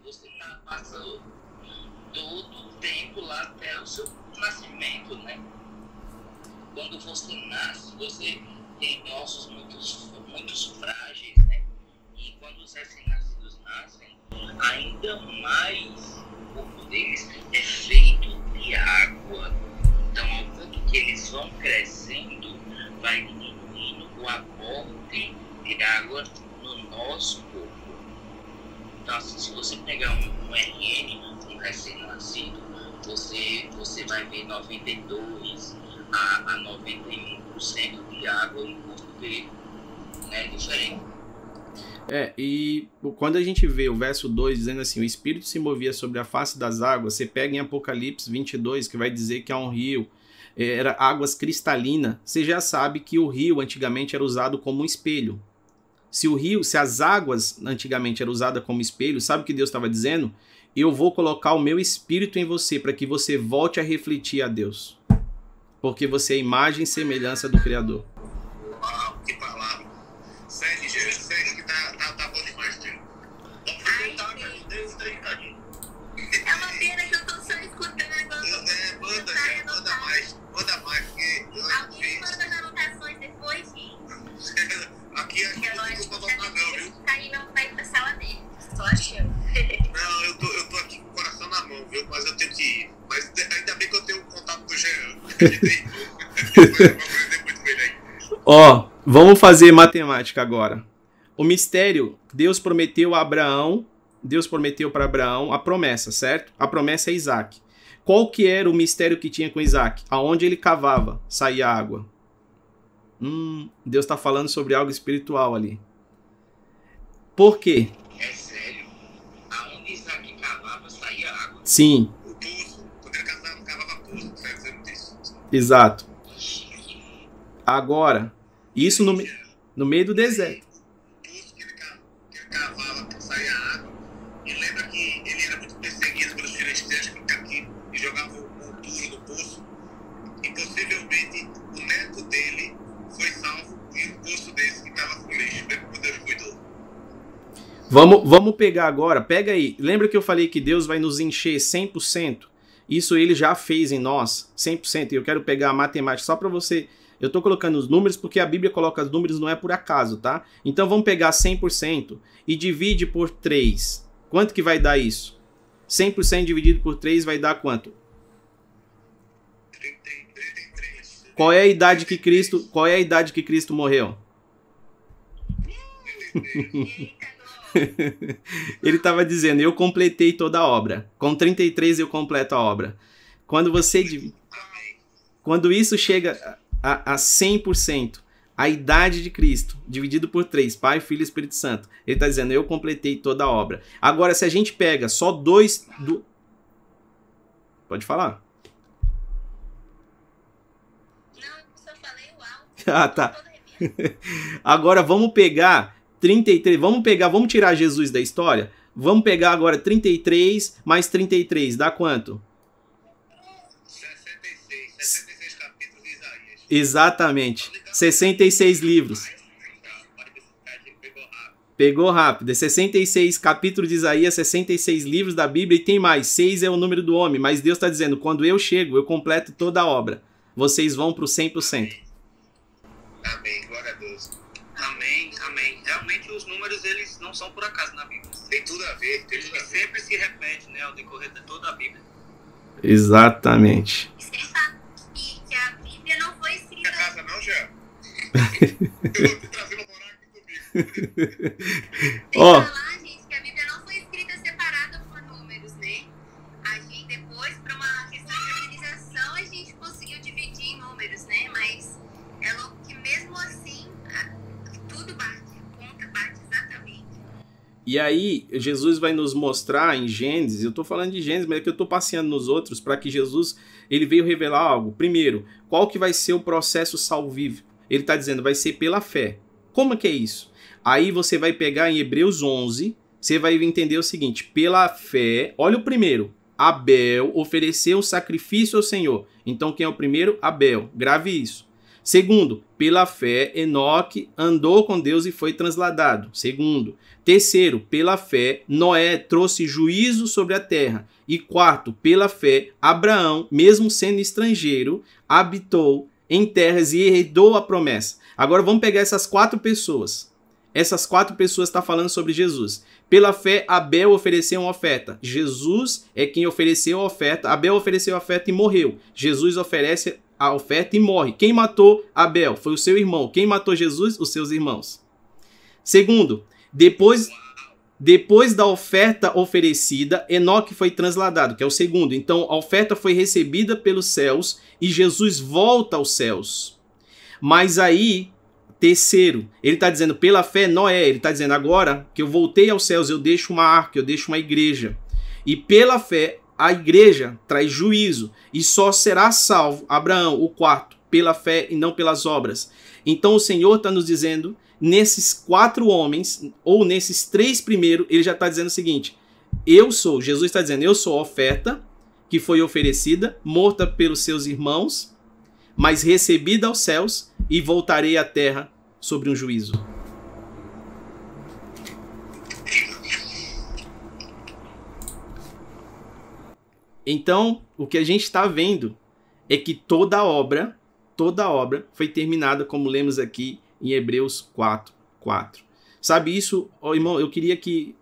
Speaker 3: quando você nasce, você ainda mais o corpo deles é feito de água. Então, ao quanto que eles vão crescendo, vai diminuindo o aporte de água no nosso corpo. Então, assim, se você pegar um, um RN, um recém-nascido, você, você vai ver 92, a, a 91% de água no corpo dele. Né? Diferente.
Speaker 1: É, e quando a gente vê o verso 2 dizendo assim: o Espírito se movia sobre a face das águas, você pega em Apocalipse 22, que vai dizer que há um rio, é, era águas cristalinas, você já sabe que o rio antigamente era usado como um espelho. Se o rio, se as águas antigamente eram usadas como espelho, sabe o que Deus estava dizendo? Eu vou colocar o meu espírito em você para que você volte a refletir a Deus porque você é imagem e semelhança do Criador. Ó, vamos fazer matemática agora. O mistério, Deus prometeu a Abraão, Deus prometeu para Abraão a promessa, certo? A promessa é Isaac. Qual que era o mistério que tinha com Isaac? Aonde ele cavava, saía água. Hum, Deus está falando sobre algo espiritual ali. Por quê?
Speaker 3: É sério? Aonde Isaac cavava, saía água?
Speaker 1: Sim. Exato. Agora, isso no, no meio do deserto. Vamos, vamos pegar agora, pega aí. Lembra que eu falei que Deus vai nos encher 100%? Isso ele já fez em nós, 100%. E eu quero pegar a matemática só para você Eu estou colocando os números porque a Bíblia coloca os números não é por acaso, tá? Então vamos pegar 100% e divide por 3. Quanto que vai dar isso? 100% dividido por 3 vai dar quanto?
Speaker 2: 33.
Speaker 1: Qual é a idade que Cristo, qual é a idade que Cristo morreu? Ele estava dizendo, eu completei toda a obra. Com 33 eu completo a obra. Quando você quando isso chega a, a 100%, a idade de Cristo, dividido por 3, Pai, Filho e Espírito Santo, ele está dizendo, eu completei toda a obra. Agora, se a gente pega só dois... Do... Pode falar.
Speaker 5: Não, só falei o alto.
Speaker 1: Ah, tá. Agora vamos pegar 33, vamos pegar, vamos tirar Jesus da história? Vamos pegar agora 33 mais 33, dá quanto?
Speaker 2: 66. 66 capítulos de Isaías.
Speaker 1: Exatamente. 66 livros.
Speaker 2: Pegou rápido.
Speaker 1: É 66 capítulos de Isaías, 66 livros da Bíblia e tem mais. 6 é o número do homem. Mas Deus está dizendo: quando eu chego, eu completo toda a obra. Vocês vão para o 100%.
Speaker 2: Amém. Glória a Deus.
Speaker 6: Amém, amém. Realmente os números eles não são por acaso na Bíblia.
Speaker 2: Tem tudo a ver. Tem tudo a ver.
Speaker 6: sempre se repete, né, ao decorrer de toda a Bíblia.
Speaker 1: Exatamente.
Speaker 5: Você sabe que, que a Bíblia não foi escrita.
Speaker 2: casa não, Jean? eu vou te trazer no morar aqui comigo.
Speaker 5: Tem
Speaker 1: Ó. E aí, Jesus vai nos mostrar em Gênesis, eu estou falando de Gênesis, mas é que eu estou passeando nos outros para que Jesus ele veio revelar algo. Primeiro, qual que vai ser o processo salvífico? Ele está dizendo, vai ser pela fé. Como que é isso? Aí você vai pegar em Hebreus 11, você vai entender o seguinte: pela fé, olha o primeiro. Abel ofereceu sacrifício ao Senhor. Então quem é o primeiro? Abel. Grave isso. Segundo, pela fé, Enoque andou com Deus e foi transladado. Segundo, Terceiro, pela fé, Noé trouxe juízo sobre a terra. E quarto, pela fé, Abraão, mesmo sendo estrangeiro, habitou em terras e herdou a promessa. Agora vamos pegar essas quatro pessoas. Essas quatro pessoas estão falando sobre Jesus. Pela fé, Abel ofereceu uma oferta. Jesus é quem ofereceu a oferta. Abel ofereceu a oferta e morreu. Jesus oferece a oferta e morre. Quem matou Abel? Foi o seu irmão. Quem matou Jesus? Os seus irmãos. Segundo, depois, depois da oferta oferecida, Enoque foi transladado, que é o segundo. Então, a oferta foi recebida pelos céus e Jesus volta aos céus. Mas aí, terceiro, ele está dizendo pela fé, Noé, ele está dizendo agora que eu voltei aos céus, eu deixo uma arca, eu deixo uma igreja. E pela fé, a igreja traz juízo e só será salvo Abraão, o quarto, pela fé e não pelas obras. Então o Senhor está nos dizendo nesses quatro homens, ou nesses três primeiros, ele já está dizendo o seguinte: eu sou, Jesus está dizendo, eu sou a oferta que foi oferecida, morta pelos seus irmãos, mas recebida aos céus e voltarei à terra sobre um juízo. Então, o que a gente está vendo é que toda obra, toda obra foi terminada, como lemos aqui em Hebreus 4, 4. Sabe isso, oh, irmão, eu queria que,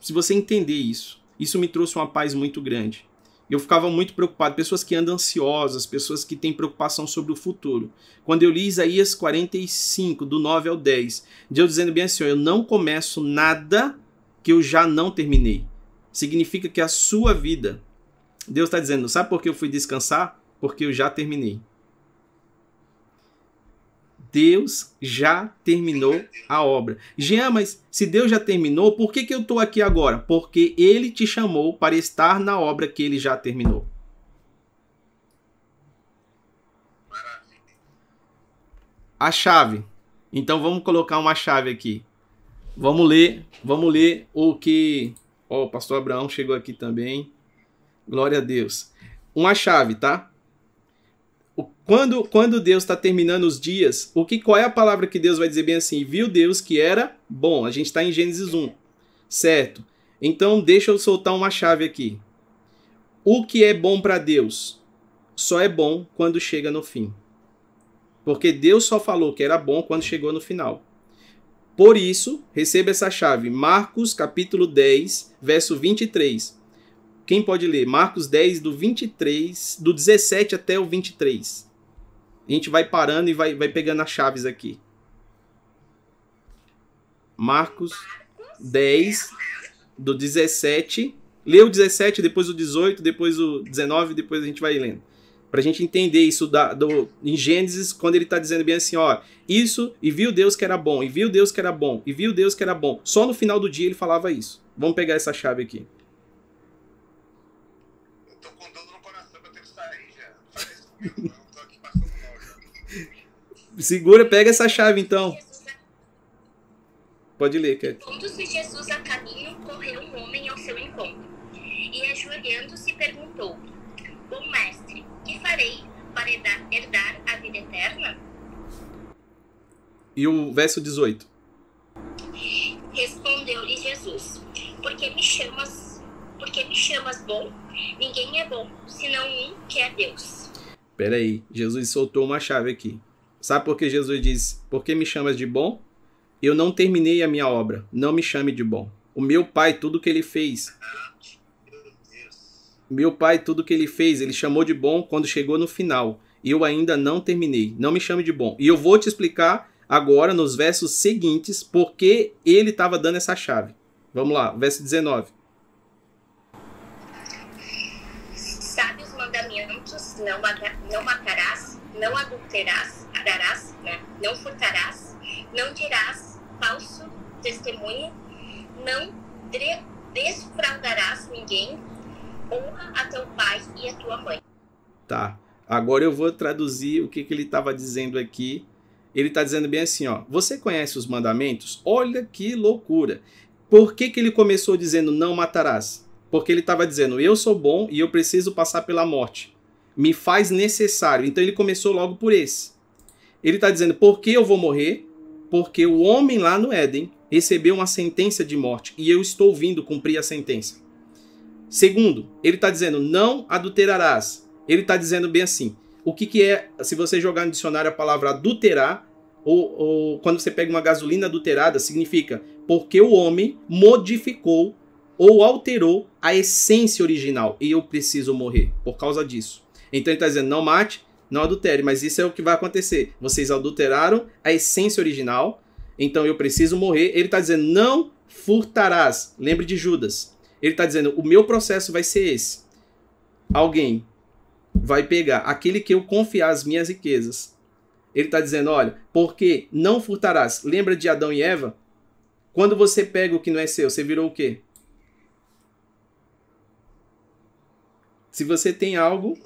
Speaker 1: se você entender isso, isso me trouxe uma paz muito grande. Eu ficava muito preocupado, pessoas que andam ansiosas, pessoas que têm preocupação sobre o futuro. Quando eu li Isaías 45, do 9 ao 10, Deus dizendo bem assim, eu não começo nada que eu já não terminei. Significa que a sua vida, Deus está dizendo, sabe por que eu fui descansar? Porque eu já terminei. Deus já terminou a obra. Jean, mas se Deus já terminou, por que, que eu estou aqui agora? Porque Ele te chamou para estar na obra que Ele já terminou. A chave. Então vamos colocar uma chave aqui. Vamos ler, vamos ler o que. Ó, o pastor Abraão chegou aqui também. Glória a Deus. Uma chave, tá? Quando, quando Deus está terminando os dias, o que qual é a palavra que Deus vai dizer bem assim? Viu Deus que era bom. A gente está em Gênesis 1. Certo. Então deixa eu soltar uma chave aqui. O que é bom para Deus só é bom quando chega no fim. Porque Deus só falou que era bom quando chegou no final. Por isso, receba essa chave. Marcos capítulo 10, verso 23. Quem pode ler? Marcos 10, do 23, do 17 até o 23. A gente vai parando e vai, vai pegando as chaves aqui. Marcos 10, do 17. Lê o 17, depois o 18, depois o 19, depois a gente vai lendo. Pra gente entender isso da, do, em Gênesis, quando ele está dizendo bem assim, ó, isso, e viu Deus que era bom, e viu Deus que era bom, e viu Deus que era bom. Só no final do dia ele falava isso. Vamos pegar essa chave aqui. Segura, pega essa chave então. Pode ler.
Speaker 5: Pondo-se Jesus a caminho, correu um homem ao seu encontro. E ajoelhando-se perguntou: Bom mestre, que farei para herdar, herdar a vida eterna?
Speaker 1: E o verso 18.
Speaker 5: Respondeu-lhe Jesus: Por que me chamas? Por que me chamas bom? Ninguém é bom, senão um que é Deus.
Speaker 1: Pera aí, Jesus soltou uma chave aqui. Sabe por que Jesus diz: Por que me chamas de bom? Eu não terminei a minha obra. Não me chame de bom. O meu pai, tudo que ele fez,
Speaker 2: Meu
Speaker 1: pai, tudo que ele fez, ele chamou de bom quando chegou no final. Eu ainda não terminei. Não me chame de bom. E eu vou te explicar agora, nos versos seguintes, por que ele estava dando essa chave. Vamos lá, verso 19.
Speaker 5: Sabe os mandamentos: não, mata- não adulterarás, ararás, né? não furtarás, não dirás falso testemunho, não desfraudarás ninguém, honra a teu pai e a tua mãe.
Speaker 1: Tá. Agora eu vou traduzir o que, que ele estava dizendo aqui. Ele está dizendo bem assim, ó. Você conhece os mandamentos? Olha que loucura. Por que, que ele começou dizendo não matarás? Porque ele estava dizendo eu sou bom e eu preciso passar pela morte. Me faz necessário. Então ele começou logo por esse. Ele está dizendo por que eu vou morrer? Porque o homem lá no Éden recebeu uma sentença de morte e eu estou vindo cumprir a sentença. Segundo, ele está dizendo não adulterarás. Ele está dizendo bem assim. O que, que é, se você jogar no dicionário a palavra adulterar, ou, ou quando você pega uma gasolina adulterada, significa porque o homem modificou ou alterou a essência original e eu preciso morrer por causa disso. Então ele está dizendo: não mate, não adultere, mas isso é o que vai acontecer. Vocês adulteraram a essência original, então eu preciso morrer. Ele está dizendo: não furtarás. Lembre de Judas. Ele está dizendo: o meu processo vai ser esse. Alguém vai pegar aquele que eu confiar as minhas riquezas. Ele está dizendo: olha, porque não furtarás. Lembra de Adão e Eva? Quando você pega o que não é seu, você virou o quê? Se você tem algo.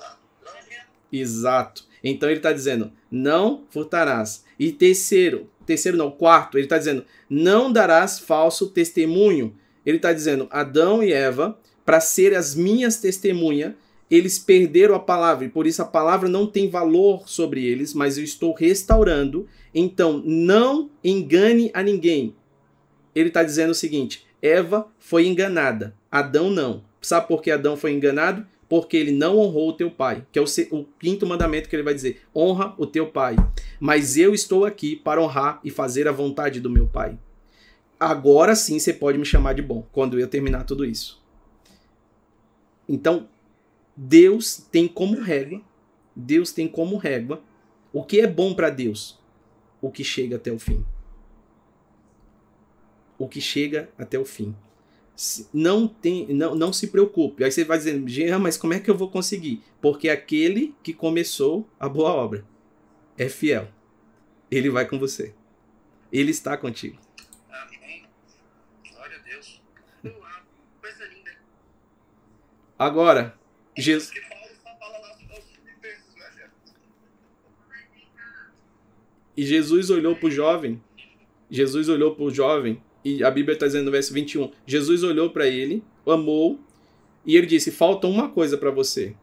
Speaker 1: Exato. Então ele está dizendo: não furtarás. E terceiro, terceiro não, quarto, ele está dizendo: não darás falso testemunho. Ele está dizendo: Adão e Eva, para ser as minhas testemunhas, eles perderam a palavra e por isso a palavra não tem valor sobre eles, mas eu estou restaurando. Então não engane a ninguém. Ele está dizendo o seguinte: Eva foi enganada, Adão não. Sabe por que Adão foi enganado? Porque ele não honrou o teu pai, que é o, quinto mandamento que ele vai dizer: honra o teu pai. Mas eu estou aqui para honrar e fazer a vontade do meu pai. Agora sim você pode me chamar de bom, quando eu terminar tudo isso. Então, Deus tem como régua, Deus tem como régua o que é bom para Deus, o que chega até o fim. O que chega até o fim. Não, tem, não, não se preocupe. Aí você vai dizendo, Jean, mas como é que eu vou conseguir? Porque aquele que começou a boa obra é fiel. Ele vai com você. Ele está contigo.
Speaker 2: Amém. Glória a Deus.
Speaker 6: Uau, coisa linda.
Speaker 1: Agora, Jesus.
Speaker 2: Aos filipenses, né?
Speaker 1: E Jesus olhou para o jovem. Jesus olhou para o jovem. E a Bíblia está dizendo no verso 21. Jesus olhou para ele, amou. E ele disse: Falta uma coisa para você.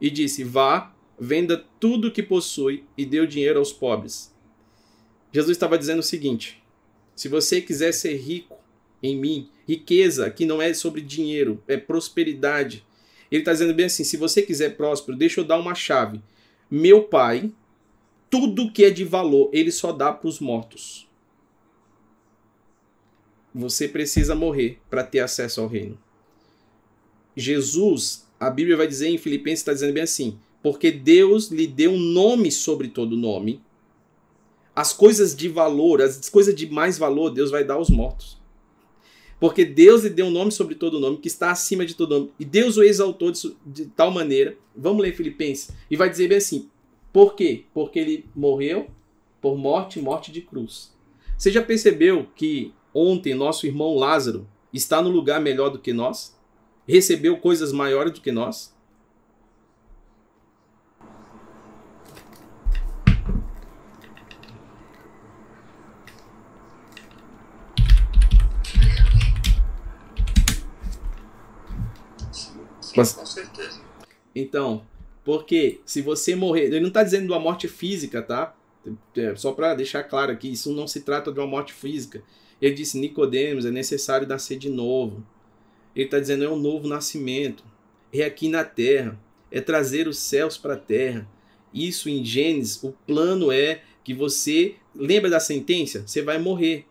Speaker 1: E disse: Vá, venda tudo que possui e dê o dinheiro aos pobres. Jesus estava dizendo o seguinte: Se você quiser ser rico em mim, riqueza que não é sobre dinheiro, é prosperidade. Ele está dizendo bem assim: se você quiser próspero, deixa eu dar uma chave. Meu pai tudo que é de valor, ele só dá para os mortos. Você precisa morrer para ter acesso ao reino. Jesus, a Bíblia vai dizer em Filipenses, está dizendo bem assim: porque Deus lhe deu um nome sobre todo nome. As coisas de valor, as coisas de mais valor, Deus vai dar aos mortos. Porque Deus lhe deu um nome sobre todo nome, que está acima de todo nome. E Deus o exaltou de, de tal maneira. Vamos ler Filipenses. E vai dizer bem assim: por quê? Porque ele morreu por morte, morte de cruz. Você já percebeu que ontem nosso irmão Lázaro está no lugar melhor do que nós? Recebeu coisas maiores do que nós?
Speaker 2: Mas... Com certeza.
Speaker 1: Então, porque se você morrer, ele não está dizendo de uma morte física, tá? É, só para deixar claro aqui, isso não se trata de uma morte física. Ele disse, Nicodemos, é necessário nascer de novo. Ele está dizendo, é um novo nascimento. É aqui na terra. É trazer os céus para a terra. Isso em Gênesis, o plano é que você, lembra da sentença? Você vai morrer.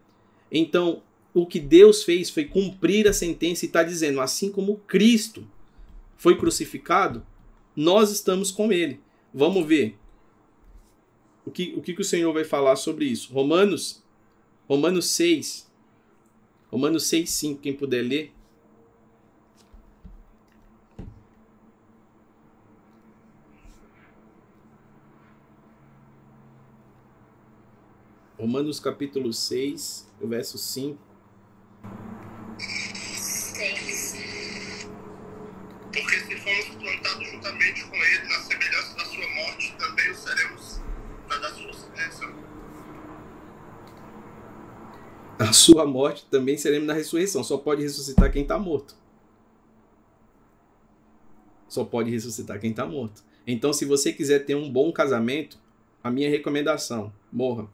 Speaker 1: Então, o que Deus fez foi cumprir a sentença e está dizendo, assim como Cristo foi crucificado, nós estamos com ele. Vamos ver o que, o que, o Senhor vai falar sobre isso. Romanos, Romanos 6. Romanos 6, 5, quem puder ler. Romanos capítulo 6, o verso 5.
Speaker 2: juntamente com ele na semelhança da sua morte, também o seremos na da sua ressurreição.
Speaker 1: A sua morte também seremos na ressurreição. Só pode ressuscitar quem está morto. Só pode ressuscitar quem está morto. Então, se você quiser ter um bom casamento, a minha recomendação, morra.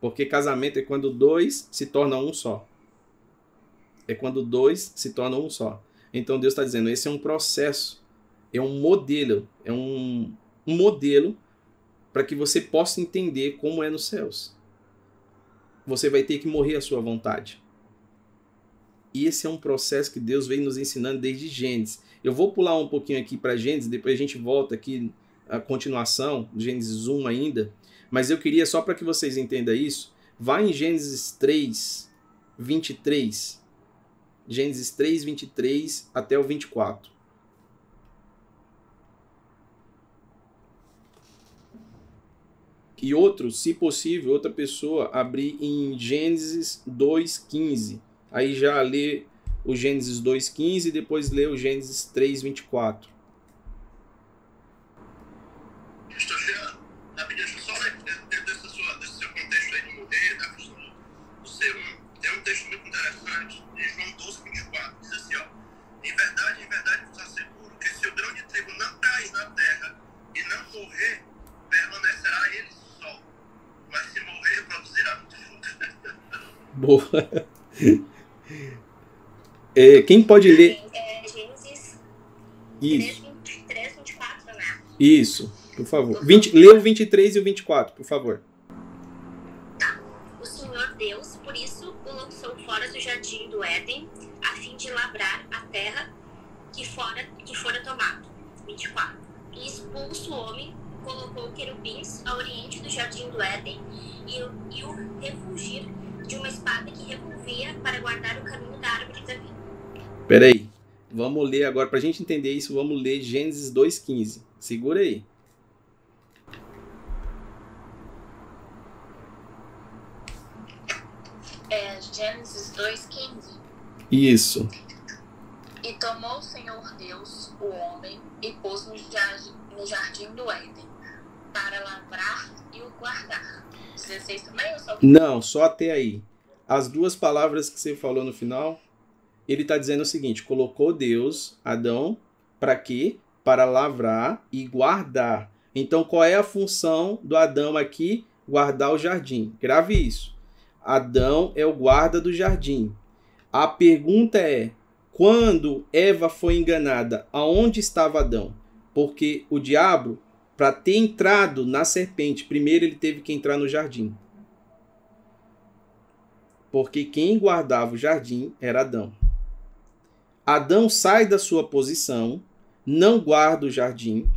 Speaker 1: Porque casamento é quando dois se tornam um só. É quando dois se tornam um só. Então Deus está dizendo, esse é um processo é um modelo, é um, um modelo para que você possa entender como é nos céus. Você vai ter que morrer à sua vontade. E esse é um processo que Deus vem nos ensinando desde Gênesis. Eu vou pular um pouquinho aqui para Gênesis, depois a gente volta aqui a continuação, Gênesis 1 ainda. Mas eu queria, só para que vocês entendam isso, vá em Gênesis 3, 23. Gênesis 3, 23 até o 24. E outro, se possível, outra pessoa abrir em Gênesis 2:15. Aí já lê o Gênesis 2:15 e depois lê o Gênesis 3:24.
Speaker 2: Pastor Jean,
Speaker 1: Boa. É, quem pode ler?
Speaker 5: É, Gênesis
Speaker 1: Isso.
Speaker 5: 3, 24, né?
Speaker 1: Isso, por favor. 20, lê o 23 e o 24, por favor.
Speaker 5: Tá. O Senhor Deus, por isso, o lançou fora do jardim do Éden, a fim de labrar a terra que fora que fora tomado. 24. E expulso o homem colocou querubins ao oriente do jardim do Éden e, e o refugir de uma espada que revolvia para guardar o caminho da árvore da vida.
Speaker 1: Peraí, vamos ler agora, para a gente entender isso, vamos ler Gênesis 2,15. Segura aí.
Speaker 4: É Gênesis 2,15.
Speaker 1: Isso.
Speaker 4: E tomou o Senhor Deus o homem e pôs no jardim, no jardim do Éden para lavrar e o guardar. 16 também ou só?
Speaker 1: Não, só até aí. As duas palavras que você falou no final, ele está dizendo o seguinte: colocou Deus, Adão, para quê? Para lavrar e guardar. Então, qual é a função do Adão aqui? Guardar o jardim. Grave isso. Adão é o guarda do jardim. A pergunta é: quando Eva foi enganada, aonde estava Adão? Porque o diabo para ter entrado na serpente, primeiro ele teve que entrar no jardim. Porque quem guardava o jardim era Adão. Adão sai da sua posição, não guarda o jardim,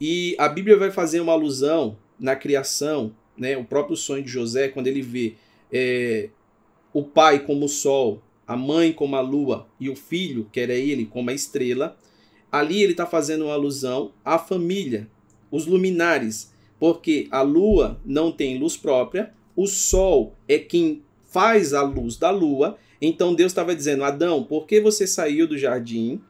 Speaker 1: e a Bíblia vai fazer uma alusão na criação, né, o próprio sonho de José, quando ele vê é, o pai como o sol, a mãe como a lua e o filho, que era ele, como a estrela, ali ele está fazendo uma alusão à família, os luminares, porque a lua não tem luz própria, o sol é quem faz a luz da lua. Então Deus estava dizendo: Adão, por que você saiu do jardim?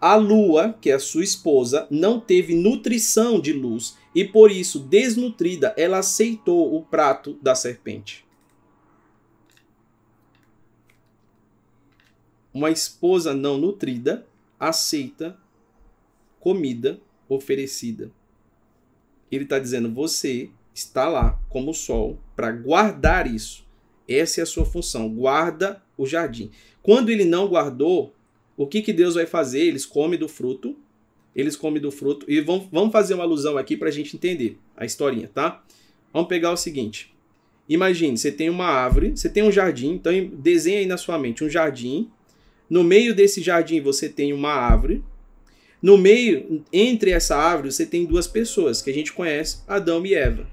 Speaker 1: A lua, que é a sua esposa, não teve nutrição de luz e por isso, desnutrida, ela aceitou o prato da serpente. Uma esposa não nutrida aceita comida oferecida. Ele está dizendo: você está lá como o sol para guardar isso. Essa é a sua função. Guarda o jardim. Quando ele não guardou, o que, que Deus vai fazer? Eles comem do fruto. Eles comem do fruto. E vamos, vamos fazer uma alusão aqui para a gente entender a historinha, tá? Vamos pegar o seguinte. Imagine, você tem uma árvore, você tem um jardim, então desenha aí na sua mente um jardim. No meio desse jardim você tem uma árvore. No meio, entre essa árvore, você tem duas pessoas que a gente conhece, Adão e Eva.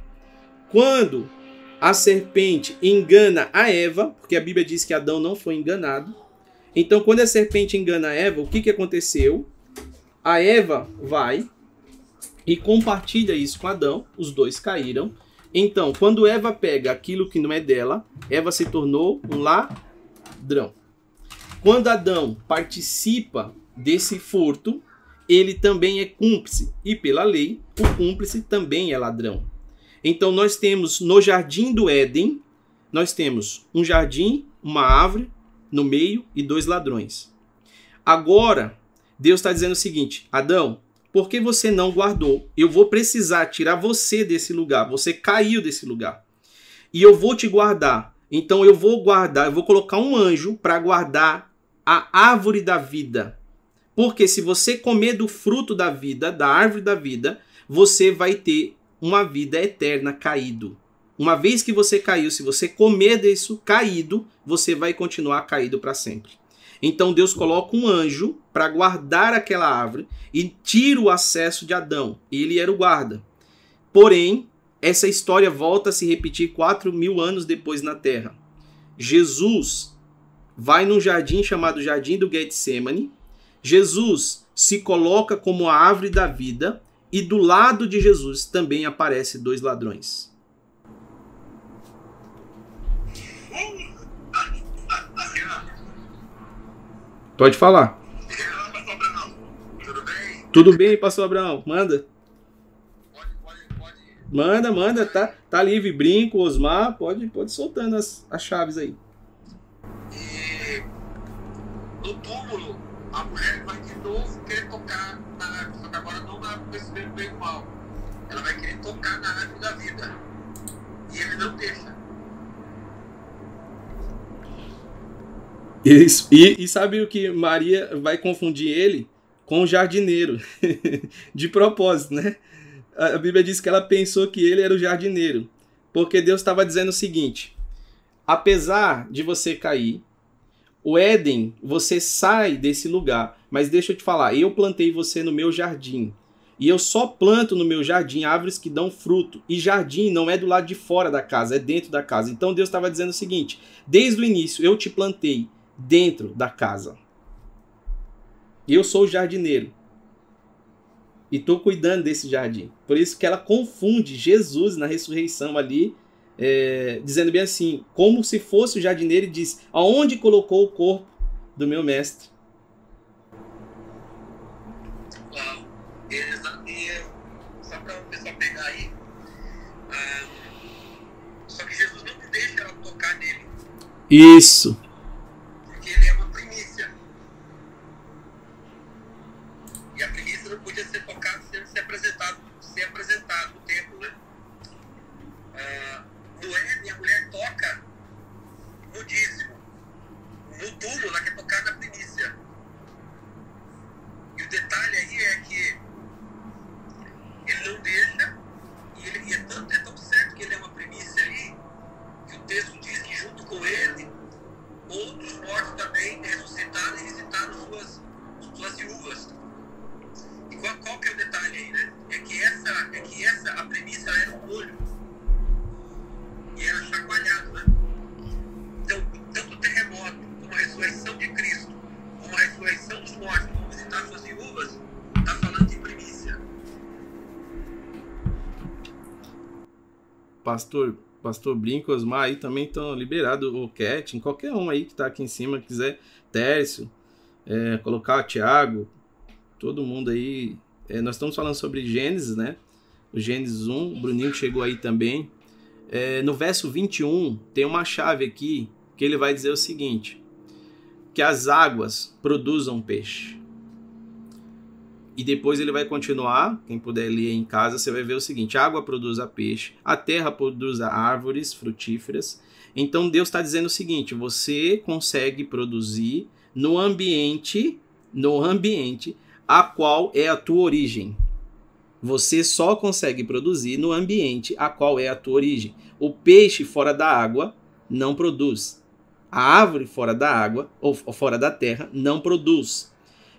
Speaker 1: Quando a serpente engana a Eva, porque a Bíblia diz que Adão não foi enganado. Então, quando a serpente engana a Eva, o que, que aconteceu? A Eva vai e compartilha isso com Adão, os dois caíram. Então, quando Eva pega aquilo que não é dela, Eva se tornou um ladrão. Quando Adão participa desse furto, ele também é cúmplice, e pela lei, o cúmplice também é ladrão. Então nós temos no jardim do Éden, nós temos um jardim, uma árvore no meio e dois ladrões. Agora, Deus está dizendo o seguinte: Adão, por que você não guardou? Eu vou precisar tirar você desse lugar. Você caiu desse lugar. E eu vou te guardar. Então eu vou guardar, eu vou colocar um anjo para guardar a árvore da vida. Porque se você comer do fruto da vida, da árvore da vida, você vai ter uma vida eterna caído. Uma vez que você caiu, se você comer disso caído, você vai continuar caído para sempre. Então Deus coloca um anjo para guardar aquela árvore e tira o acesso de Adão. Ele era o guarda. Porém, essa história volta a se repetir quatro mil anos depois na Terra. Jesus vai num jardim chamado Jardim do Getsemane. Jesus se coloca como a árvore da vida e do lado de Jesus também aparece dois ladrões. Pode falar.
Speaker 2: Tudo bem?
Speaker 1: Pastor Abraão? Manda. Manda, manda, tá, tá livre. Brinco, Osmar, pode, pode soltando as, as chaves aí.
Speaker 2: E no túmulo, a mulher vai de novo querer tocar na árvore, só que agora não na árvore desse bem bem mal. Ela vai querer tocar na árvore da vida. E ele não deixa.
Speaker 1: Isso. E, e sabe o que Maria vai confundir ele com o jardineiro? de propósito, né? A Bíblia diz que ela pensou que ele era o jardineiro. Porque Deus estava dizendo o seguinte: apesar de você cair, o Éden, você sai desse lugar. Mas deixa eu te falar, eu plantei você no meu jardim. E eu só planto no meu jardim árvores que dão fruto. E jardim não é do lado de fora da casa, é dentro da casa. Então Deus estava dizendo o seguinte: desde o início eu te plantei dentro da casa. Eu sou o jardineiro. E estou cuidando desse jardim. Por isso que ela confunde Jesus na ressurreição ali, é, dizendo bem assim, como se fosse o jardineiro e diz: aonde colocou o corpo do meu mestre?
Speaker 2: Uau. Só para o pessoal pegar aí. ah, só que Jesus não deixa ela tocar nele,
Speaker 1: Isso. Pastor, Brinco, Osmar aí também estão liberados, o Cat, qualquer um aí que está aqui em cima, quiser, Tércio, é, colocar o Thiago, todo mundo aí. É, nós estamos falando sobre Gênesis, né? O Gênesis 1, o Bruninho chegou aí também. É, no verso 21, tem uma chave aqui que ele vai dizer o seguinte: que as águas produzam peixe. E depois ele vai continuar, quem puder ler em casa, você vai ver o seguinte: a água produz a peixe, a terra produz árvores frutíferas. Então Deus está dizendo o seguinte: você consegue produzir no ambiente, no ambiente a qual é a tua origem. Você só consegue produzir no ambiente a qual é a tua origem. O peixe fora da água não produz. A árvore fora da água ou fora da terra não produz.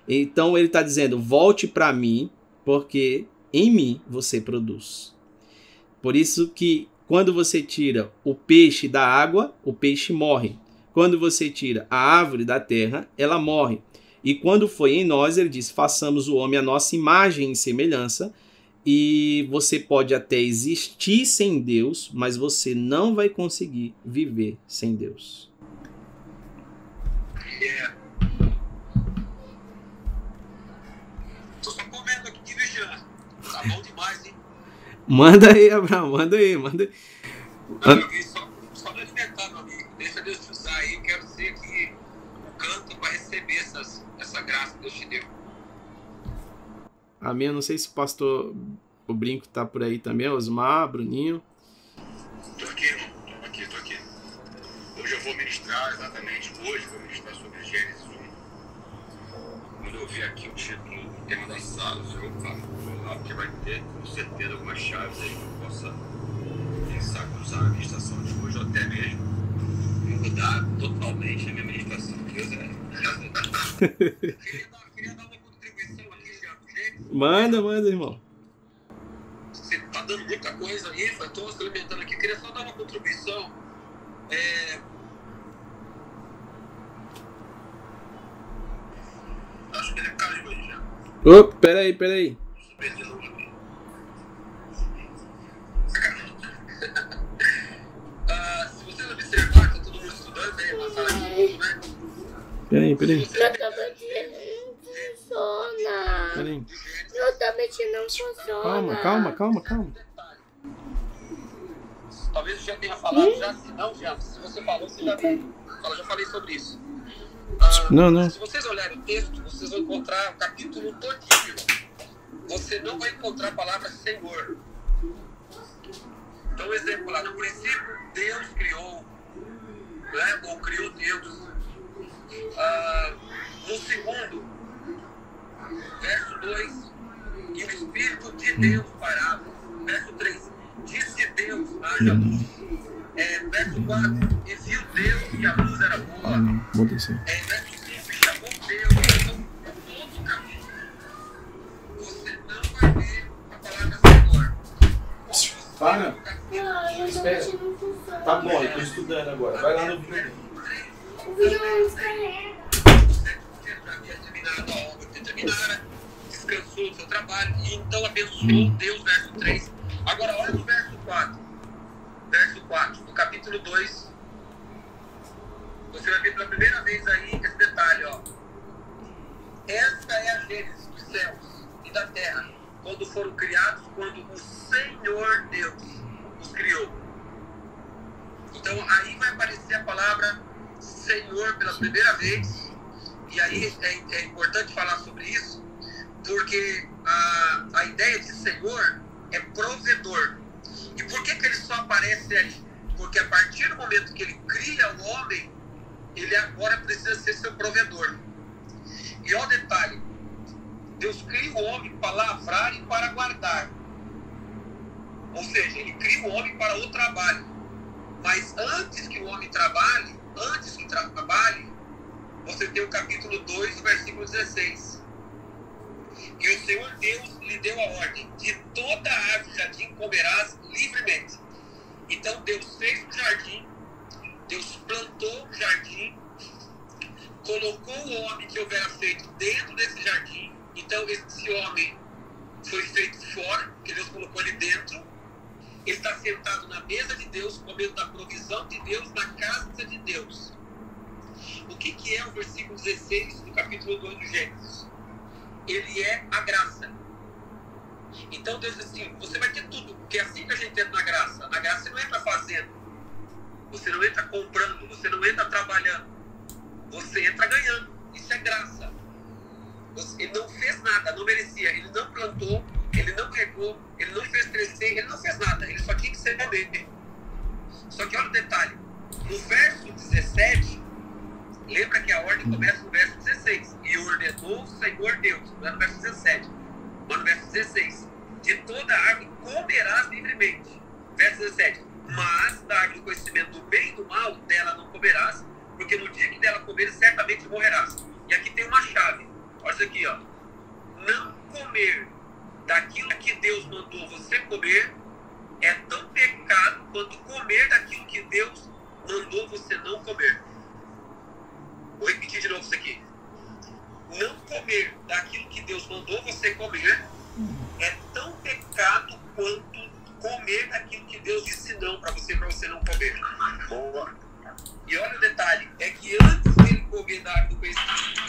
Speaker 1: Então ele está dizendo: volte para mim, porque em mim você produz. Por isso que quando você tira o peixe da água, o peixe morre. Quando você tira a árvore da terra, ela morre. E quando foi em nós, ele diz: façamos o homem a nossa imagem e semelhança. E você pode até existir sem Deus, mas você não vai conseguir viver sem Deus.
Speaker 7: Yeah. Tá bom demais, hein?
Speaker 1: Manda aí, Abraão, manda aí, manda aí.
Speaker 7: Não, eu só, só me alimentar, meu amigo. Deixa Deus te usar aí. Eu quero ser aqui o canto para receber essas, essa graça que Deus te deu.
Speaker 1: Amém. Eu não sei se o pastor o Brinco tá por aí também, Osmar, Bruninho.
Speaker 8: Tô aqui, irmão. Tô aqui, tô aqui. Hoje eu vou ministrar, exatamente hoje, vou ministrar sobre Gênesis 1. Quando eu vi aqui o título, o tema das salas, eu porque vai ter com certeza algumas chaves aí que eu possa pensar com usar a ministração de hoje, ou até mesmo mudar totalmente a minha ministração. Deus é. queria, dar, queria dar uma contribuição aqui, gente.
Speaker 1: Manda, manda, irmão.
Speaker 7: Você tá dando muita coisa aí, estou se alimentando aqui. Queria só dar uma contribuição. É,
Speaker 8: Acho que ele caiu aí já.
Speaker 1: Opa, peraí, peraí.
Speaker 8: Aqui.
Speaker 7: Ah, se vocês observarem, tá todo mundo estudando aí, uma sala de estudo, né?
Speaker 1: Peraí, peraí.
Speaker 5: Meu tablet não funciona.
Speaker 1: Peraí.
Speaker 5: Meu tablet não funciona.
Speaker 1: Calma, calma, calma, calma.
Speaker 7: Talvez eu já tenha falado já, se não, já. Se você falou, você já Eu já falei sobre isso. Ah,
Speaker 1: Não, não.
Speaker 7: Se vocês olharem o texto, vocês vão encontrar o capítulo todinho. Você não vai encontrar a palavra Senhor. Então, um exemplo lá, no princípio, Deus criou, né? ou criou Deus. Ah, no segundo, verso 2, e o Espírito de Deus parava. Verso 3, disse Deus, haja luz. É, verso 4, e viu Deus que a luz era boa.
Speaker 1: Ah, não. Vou descer.
Speaker 7: É, verso 5, chamou Deus.
Speaker 1: Para.
Speaker 5: Não, meu tablet não funciona.
Speaker 1: Tá bom, eu tô estudando agora. Vai lá no vídeo.
Speaker 5: O vídeo não descarrega.
Speaker 7: Você já havia terminado a obra determinada, descansou do seu trabalho, e então abençoou Deus, verso 3. Agora, olha no verso 4. Verso 4, do capítulo 2. Você vai ver pela primeira vez aí esse detalhe, ó. Esta é a Gênesis dos céus e da terra, quando foram criados, quando o Senhor Deus os criou. Então aí vai aparecer a palavra Senhor pela primeira vez. E aí é, é importante falar sobre isso, porque a, a ideia de Senhor é provedor. E por que, que ele só aparece aí? Porque a partir do momento que ele cria o homem, ele agora precisa ser seu provedor. E olha o detalhe: Deus cria o homem para lavrar e para guardar. Ou seja, ele cria o homem para o trabalho. Mas antes que o homem trabalhe, antes que trabalhe, você tem o capítulo 2, versículo 16. E o Senhor Deus lhe deu a ordem: de toda a árvore do jardim comerás livremente. Então Deus fez o jardim, Deus plantou o jardim, colocou o homem que houvera feito dentro desse jardim. Então esse homem foi feito fora, porque Deus colocou ele dentro. Ele está sentado na mesa de Deus, comendo da provisão de Deus, na casa de Deus. O que, que é o versículo 16 do capítulo 2 do Gênesis? Ele é a graça. Então Deus diz assim: você vai ter tudo, porque é assim que a gente entra na graça. Na graça você não entra fazendo, você não entra comprando, você não entra trabalhando, você entra ganhando. Isso é graça. Ele não fez nada, não merecia. Ele não plantou, ele não regou, ele não fez crescer, ele não fez nada. Ele só tinha que ser bebê. Só que olha o detalhe: no verso 17, lembra que a ordem começa no verso 16. E ordenou o Senhor Deus, não é no verso 17, mas no verso 16: De toda árvore comerás livremente. Verso 17: Mas da árvore do conhecimento do bem e do mal, dela não comerás, porque no dia que dela comeres, certamente morrerás. E aqui tem uma chave. Olha isso aqui, ó. Não comer daquilo que Deus mandou você comer é tão pecado quanto comer daquilo que Deus mandou você não comer. Vou repetir de novo isso aqui. Não comer daquilo que Deus mandou você comer é tão pecado quanto comer daquilo que Deus disse não para você, para você não comer. Boa. E olha o detalhe, é que antes dele comer do conhecimento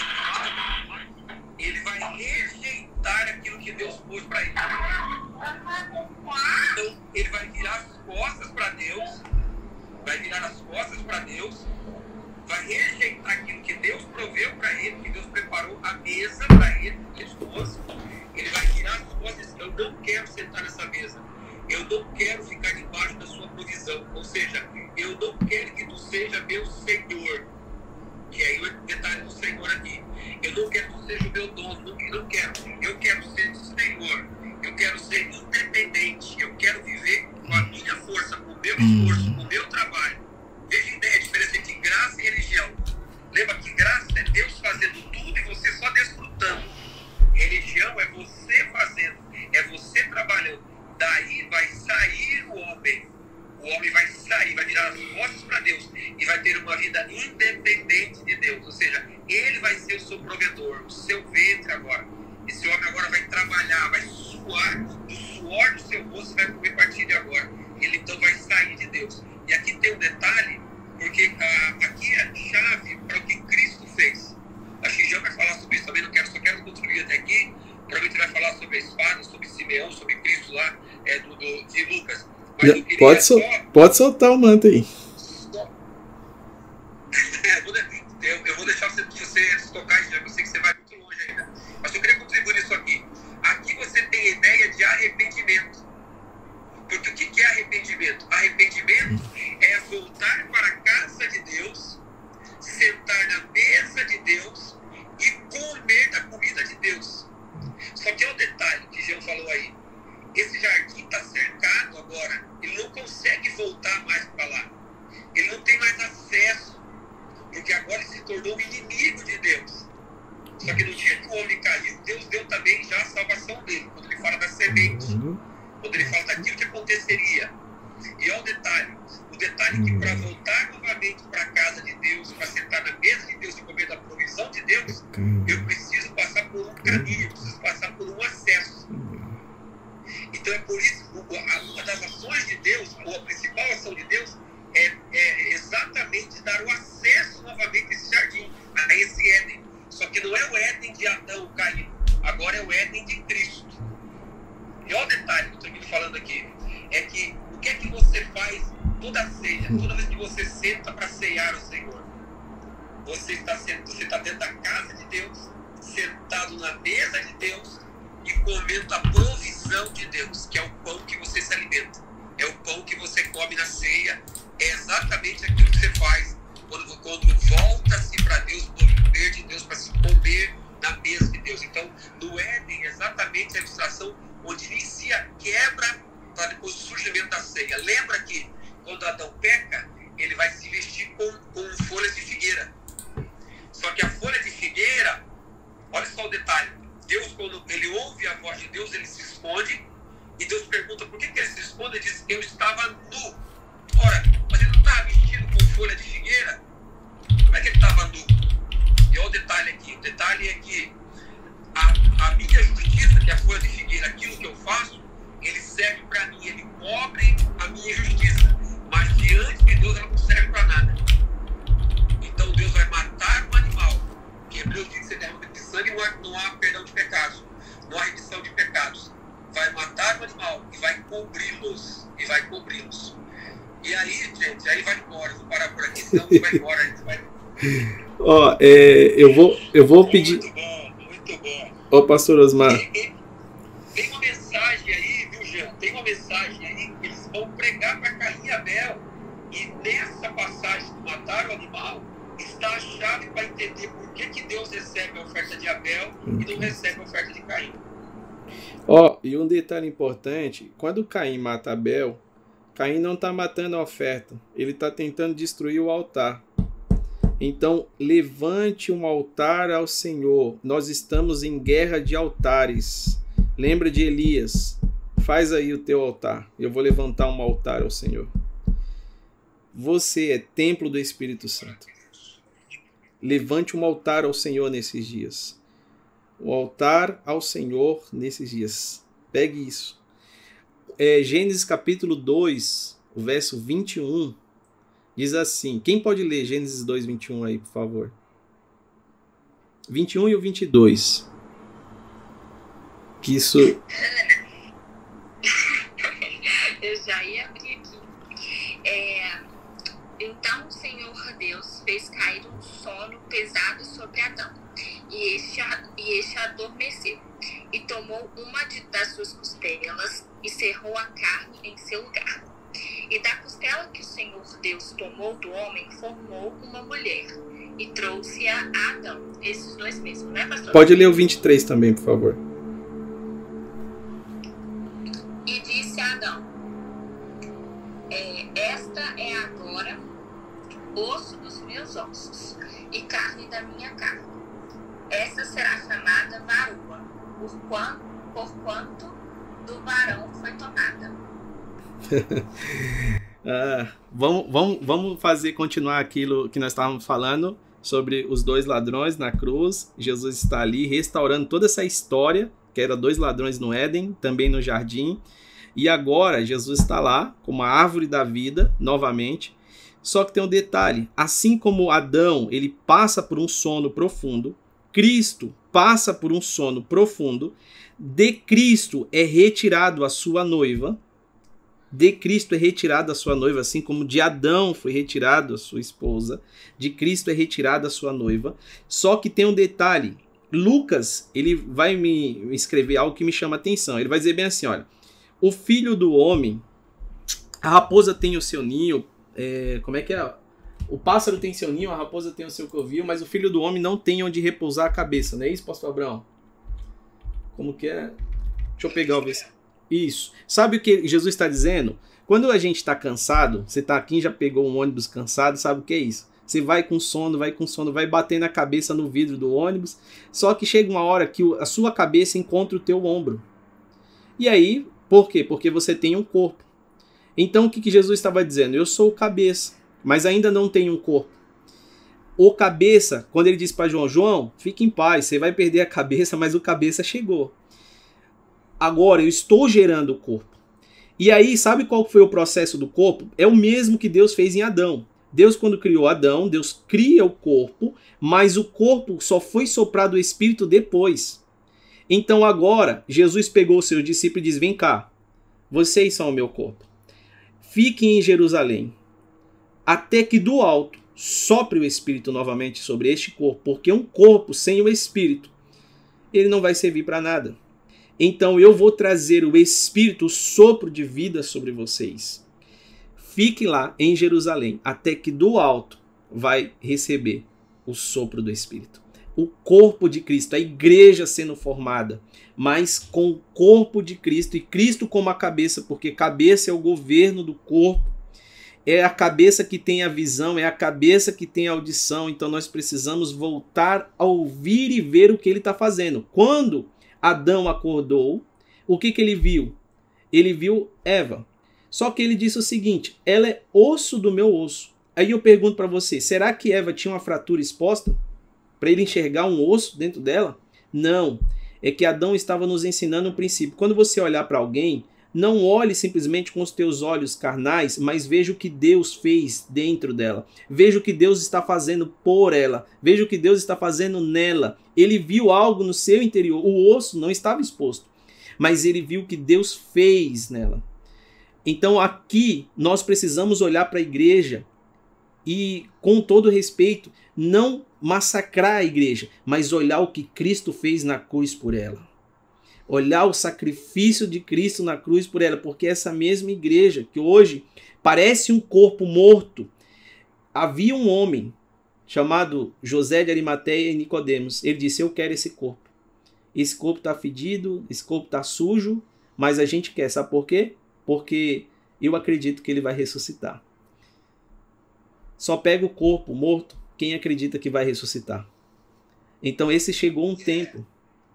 Speaker 7: ele vai rejeitar aquilo que Deus pôs para ele. Então, ele vai virar as costas para Deus, vai virar as costas para Deus, vai rejeitar aquilo que Deus proveu para ele, que Deus preparou a mesa para ele e a esposa. Ele vai virar as costas e dizer: Eu não quero sentar nessa mesa. Eu não quero ficar debaixo da sua provisão. Ou seja, eu não quero que tu seja meu Senhor. E aí o detalhe do Senhor aqui. Eu não quero que tu seja o meu dono, não, não quero. Eu quero ser Senhor. Eu quero ser independente. Eu quero viver com a minha força, com o meu esforço, com o meu trabalho. Veja a ideia, a diferença entre graça e religião. Lembra que graça é Deus fazendo tudo e você só desfrutando. Religião é você fazendo, é você trabalhando. Daí vai sair o homem. O homem vai sair, vai virar as costas para Deus e vai ter uma vida independente de Deus. Ou seja, ele vai ser o seu provedor, o seu ventre agora. Esse homem agora vai trabalhar, vai suar do suor do seu rosto, vai comer a partir de agora. Ele então vai sair de Deus. E aqui tem um detalhe, porque ah, aqui é a chave para o que Cristo fez. Acho que vai falar sobre isso também, não quero, só quero contribuir até aqui. Provavelmente vai falar sobre a espada, sobre Simeão, sobre Cristo lá, é, do, do- de Lucas. Mas eu queria
Speaker 1: Pode, sol-
Speaker 7: só-
Speaker 1: pode soltar o manto aí.
Speaker 7: Eu vou,
Speaker 1: pedir.
Speaker 7: Muito bom, muito bom.
Speaker 1: Ó, pastor Osmar.
Speaker 7: Tem, tem uma mensagem aí, viu, Jean? Tem uma mensagem aí que eles vão pregar para Caim e Abel. E nessa passagem do matar o animal, está a chave para entender por que, que Deus recebe a oferta de Abel e não recebe a oferta de Caim.
Speaker 1: Ó, e um detalhe importante: quando Caim mata Abel, Caim não está matando a oferta, ele está tentando destruir o altar. Então, levante um altar ao Senhor. Nós estamos em guerra de altares. Lembra de Elias? Faz aí o teu altar. Eu vou levantar um altar ao Senhor. Você é templo do Espírito Santo. Levante um altar ao Senhor nesses dias. O altar ao Senhor nesses dias. Pegue isso. É, Gênesis capítulo 2, o verso 21, diz assim. Quem pode ler Gênesis 2, 21 aí, por favor? 21 e o 22. Que isso.
Speaker 4: Eu já ia abrir aqui. É, então o Senhor Deus fez cair um sono pesado sobre Adão, e este, e este adormeceu, e tomou uma de- das suas costelas e cerrou a carne em seu lugar. E da costela que o Senhor Deus tomou do homem, formou uma mulher, e trouxe-a a Adão. Esses dois mesmos, né, pastor?
Speaker 1: Pode ler o 23 também, por favor.
Speaker 4: E disse a Adão: é, Esta é agora osso dos meus ossos e carne da minha carne. Esta será chamada varoa, por quanto, por quanto do varão foi tomada.
Speaker 1: Ah, vamos, vamos, vamos fazer continuar aquilo que nós estávamos falando sobre os dois ladrões na cruz. Jesus está ali restaurando toda essa história, que era dois ladrões no Éden, também no jardim. E agora Jesus está lá, como a árvore da vida, novamente. Só que tem um detalhe: assim como Adão ele passa por um sono profundo, Cristo passa por um sono profundo. De Cristo é retirado a sua noiva, de Cristo é retirada a sua noiva, assim como de Adão foi retirado a sua esposa, de Cristo é retirada a sua noiva. Só que tem um detalhe. Lucas, ele vai me escrever algo que me chama atenção. Ele vai dizer bem assim, olha, o filho do homem, a raposa tem o seu ninho, é, como é que é? O pássaro tem seu ninho, a raposa tem o seu covil, mas o filho do homem não tem onde repousar a cabeça, não é isso, pastor Abraão? Como que é? Deixa eu pegar o versículo. Isso. Sabe o que Jesus está dizendo? Quando a gente está cansado, você está aqui já pegou um ônibus cansado, sabe o que é isso? Você vai com sono, vai com sono, vai batendo a cabeça no vidro do ônibus, só que chega uma hora que a sua cabeça encontra o teu ombro. E aí, por quê? Porque você tem um corpo. Então o que, que Jesus estava dizendo? Eu sou o cabeça, mas ainda não tenho um corpo. O cabeça, quando ele disse para João, João, fique em paz, você vai perder a cabeça, mas o cabeça chegou agora eu estou gerando o corpo. E aí, sabe qual foi o processo do corpo? É o mesmo que Deus fez em Adão. Deus, quando criou Adão, Deus cria o corpo, mas o corpo só foi soprado o Espírito depois. Então agora, Jesus pegou os seus discípulos e diz: Vem cá, vocês são o meu corpo. Fiquem em Jerusalém, até que do alto sopre o Espírito novamente sobre este corpo, porque um corpo sem o Espírito, ele não vai servir para nada. Então eu vou trazer o Espírito, o sopro de vida sobre vocês. Fique lá em Jerusalém, até que do alto vai receber o sopro do Espírito. O corpo de Cristo, a igreja sendo formada, mas com o corpo de Cristo e Cristo como a cabeça, porque cabeça é o governo do corpo, é a cabeça que tem a visão, é a cabeça que tem a audição, então nós precisamos voltar a ouvir e ver o que ele está fazendo. Quando Adão acordou, o que, que ele viu? Ele viu Eva. Só que ele disse o seguinte: ela é osso do meu osso. Aí eu pergunto para você: será que Eva tinha uma fratura exposta? Para ele enxergar um osso dentro dela? Não. É que Adão estava nos ensinando um princípio. Quando você olhar para alguém, não olhe simplesmente com os teus olhos carnais, mas veja o que Deus fez dentro dela. Veja o que Deus está fazendo por ela. Veja o que Deus está fazendo nela. Ele viu algo no seu interior. O osso não estava exposto, mas ele viu o que Deus fez nela. Então aqui nós precisamos olhar para a igreja e, com todo respeito, não massacrar a igreja, mas olhar o que Cristo fez na cruz por ela olhar o sacrifício de Cristo na cruz por ela, porque essa mesma igreja que hoje parece um corpo morto, havia um homem chamado José de Arimateia e Nicodemos. Ele disse: "Eu quero esse corpo. Esse corpo está fedido, esse corpo está sujo, mas a gente quer. Sabe por quê? Porque eu acredito que ele vai ressuscitar. Só pega o corpo morto quem acredita que vai ressuscitar. Então esse chegou um tempo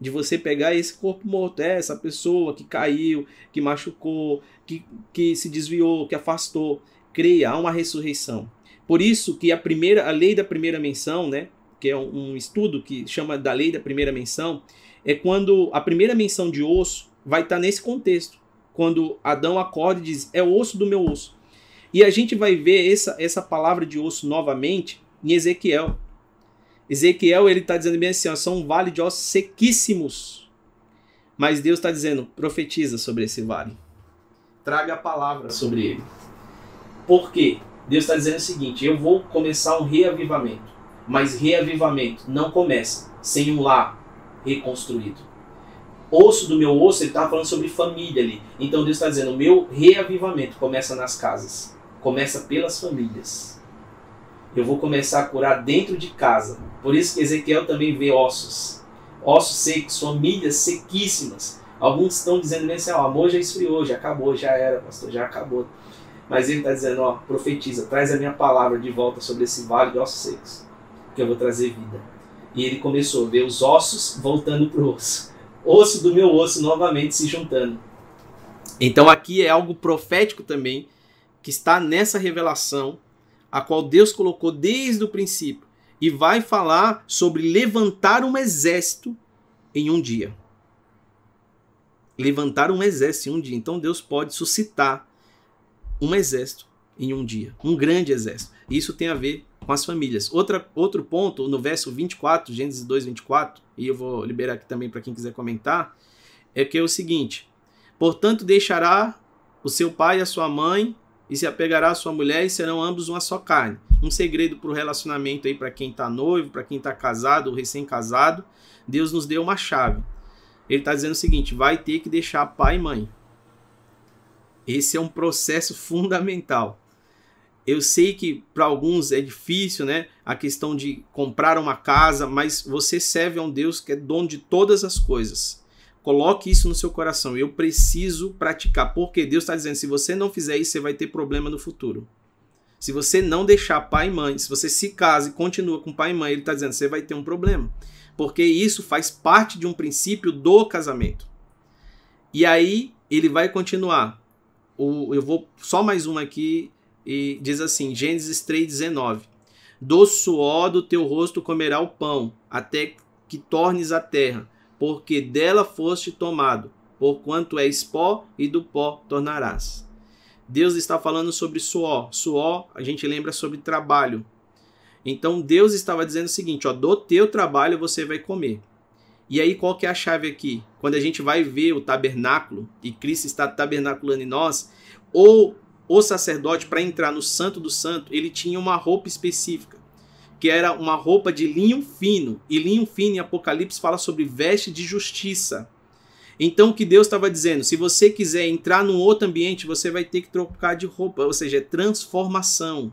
Speaker 1: de você pegar esse corpo morto, é essa pessoa que caiu, que machucou, que, que se desviou, que afastou, creia, há uma ressurreição. Por isso que a primeira, a lei da primeira menção, né, que é um, um estudo que chama da lei da primeira menção, é quando a primeira menção de osso vai estar nesse contexto, quando Adão acorda e diz: "É osso do meu osso". E a gente vai ver essa essa palavra de osso novamente em Ezequiel, Ezequiel ele está dizendo bem assim: ó, são um vale de ossos sequíssimos. Mas Deus está dizendo: profetiza sobre esse vale. Traga a palavra sobre ele. Por quê? Deus está dizendo o seguinte: eu vou começar um reavivamento. Mas reavivamento não começa sem um lar reconstruído. Osso do meu osso, ele estava falando sobre família ali. Então Deus está dizendo: o meu reavivamento começa nas casas, começa pelas famílias. Eu vou começar a curar dentro de casa, por isso que Ezequiel também vê ossos. Ossos secos, famílias sequíssimas. Alguns estão dizendo assim, ó, o amor já esfriou, já acabou, já era, pastor, já acabou. Mas ele está dizendo, ó, profetiza, traz a minha palavra de volta sobre esse vale de ossos secos, que eu vou trazer vida. E ele começou a ver os ossos voltando para o osso. Osso do meu osso novamente se juntando. Então aqui é algo profético também, que está nessa revelação, a qual Deus colocou desde o princípio e vai falar sobre levantar um exército em um dia. Levantar um exército em um dia. Então Deus pode suscitar um exército em um dia, um grande exército. Isso tem a ver com as famílias. Outra, outro ponto, no verso 24, Gênesis 2, 24, e eu vou liberar aqui também para quem quiser comentar, é que é o seguinte: Portanto, deixará o seu pai e a sua mãe, e se apegará à sua mulher, e serão ambos uma só carne um segredo para o relacionamento aí para quem está noivo, para quem está casado ou recém-casado. Deus nos deu uma chave. Ele está dizendo o seguinte: vai ter que deixar pai e mãe. Esse é um processo fundamental. Eu sei que para alguns é difícil, né? A questão de comprar uma casa, mas você serve a um Deus que é dono de todas as coisas. Coloque isso no seu coração. Eu preciso praticar, porque Deus está dizendo: se você não fizer isso, você vai ter problema no futuro. Se você não deixar pai e mãe, se você se casa e continua com pai e mãe, ele está dizendo, você vai ter um problema. Porque isso faz parte de um princípio do casamento. E aí ele vai continuar. Eu vou só mais uma aqui e diz assim, Gênesis 3,19. Do suor do teu rosto comerá o pão, até que tornes a terra, porque dela foste tomado, porquanto és pó e do pó tornarás. Deus está falando sobre suor. Suor, a gente lembra sobre trabalho. Então Deus estava dizendo o seguinte, ó, do teu trabalho você vai comer. E aí qual que é a chave aqui? Quando a gente vai ver o tabernáculo e Cristo está tabernaculando em nós, ou o sacerdote para entrar no santo do santo, ele tinha uma roupa específica, que era uma roupa de linho fino. E linho fino em Apocalipse fala sobre veste de justiça. Então, o que Deus estava dizendo, se você quiser entrar num outro ambiente, você vai ter que trocar de roupa, ou seja, é transformação.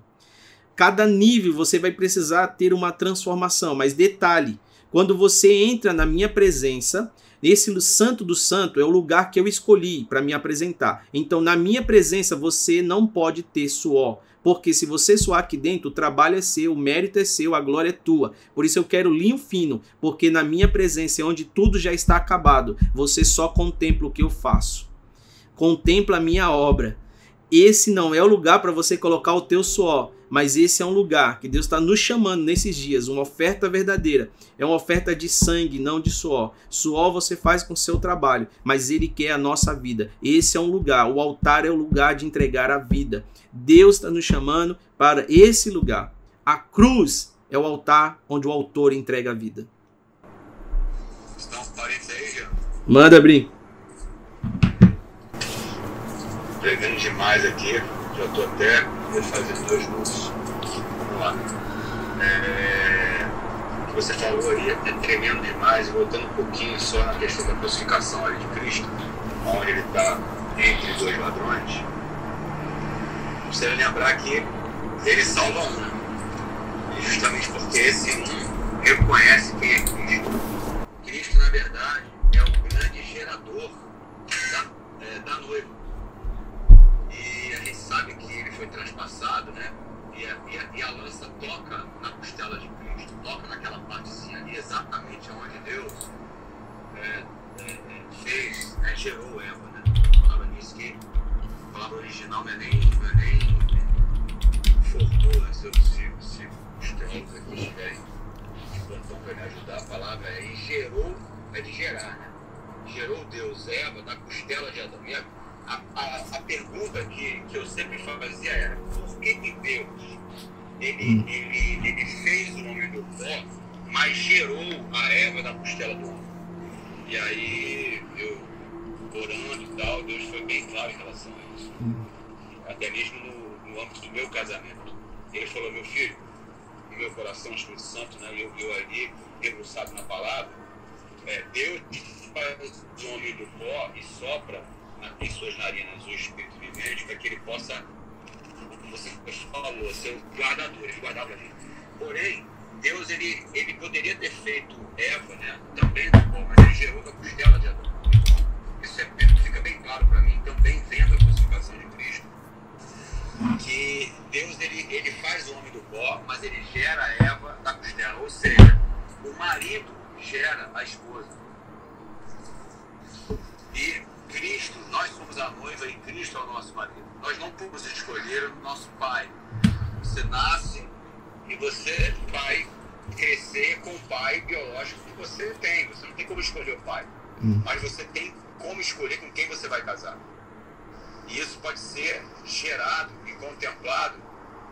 Speaker 1: Cada nível você vai precisar ter uma transformação, mas detalhe, quando você entra na minha presença, Esse santo do santo é o lugar que eu escolhi para me apresentar. Então, na minha presença, você não pode ter suor. Porque se você suar aqui dentro, o trabalho é seu, o mérito é seu, a glória é tua. Por isso eu quero linho fino, porque na minha presença, é onde tudo já está acabado, você só contempla o que eu faço. Contempla a minha obra. Esse não é o lugar para você colocar o teu suor, mas esse é um lugar que Deus está nos chamando nesses dias, uma oferta verdadeira. É uma oferta de sangue, não de suor. Suor você faz com seu trabalho, mas Ele quer a nossa vida. Esse é um lugar, o altar é o lugar de entregar a vida. Deus está nos chamando para esse lugar. A cruz é o altar onde o autor entrega a vida.
Speaker 8: Estão parentes aí?
Speaker 1: Manda, Brim.
Speaker 8: Pegando demais aqui. Já tô até refazendo dois números. Vamos lá. É, O que você falou aí é tremendo demais. Voltando um pouquinho só na questão da crucificação ali de Cristo, onde ele está entre dois ladrões. Você lembrar que ele salva um. justamente porque esse um reconhece quem é Cristo. Cristo, na verdade, é o grande gerador da, é, da noiva. A gente sabe que ele foi transpassado, né? E a, e a- e a lança toca na costela de Cristo, toca naquela partezinha ali, exatamente onde Deus é, é, é, fez, né? gerou Eva, né? A palavra diz que a palavra original não é nem, não é nem formou, né? Se, se, se os teólogos aqui estiverem de plantão para me ajudar, a palavra é gerou, é de gerar, né? Gerou Deus Eva da costela de Adão. E a, a, a, a pergunta que, que eu sempre fazia era, por que que Deus, ele, ele, ele fez o homem do pó, mas gerou a Eva da costela do homem? E aí, eu orando e tal, Deus foi bem claro em relação a isso. Até mesmo no, no âmbito do meu casamento. Ele falou, meu filho, no meu coração, o Espírito Santo, né, eu, eu ali, debruçado na palavra, é, Deus faz o homem do pó e sopra em suas narinas o Espírito vivente para que ele possa, como você falou, ser guardador, ele guardava ali. Porém, Deus ele, ele poderia ter feito Eva, né, também do pó, mas ele gerou da costela de Adão. Isso é, fica bem claro para mim, também vendo a crucificação de Cristo, que Deus ele, ele faz o homem do pó, mas ele gera Eva da costela. Ou seja, o marido gera a esposa. E Cristo, nós somos a noiva e Cristo é o nosso marido. Nós não podemos escolher o nosso pai. Você nasce e você vai crescer com o pai biológico que você tem. Você não tem como escolher o pai. Mas você tem como escolher com quem você vai casar. E isso pode ser gerado e contemplado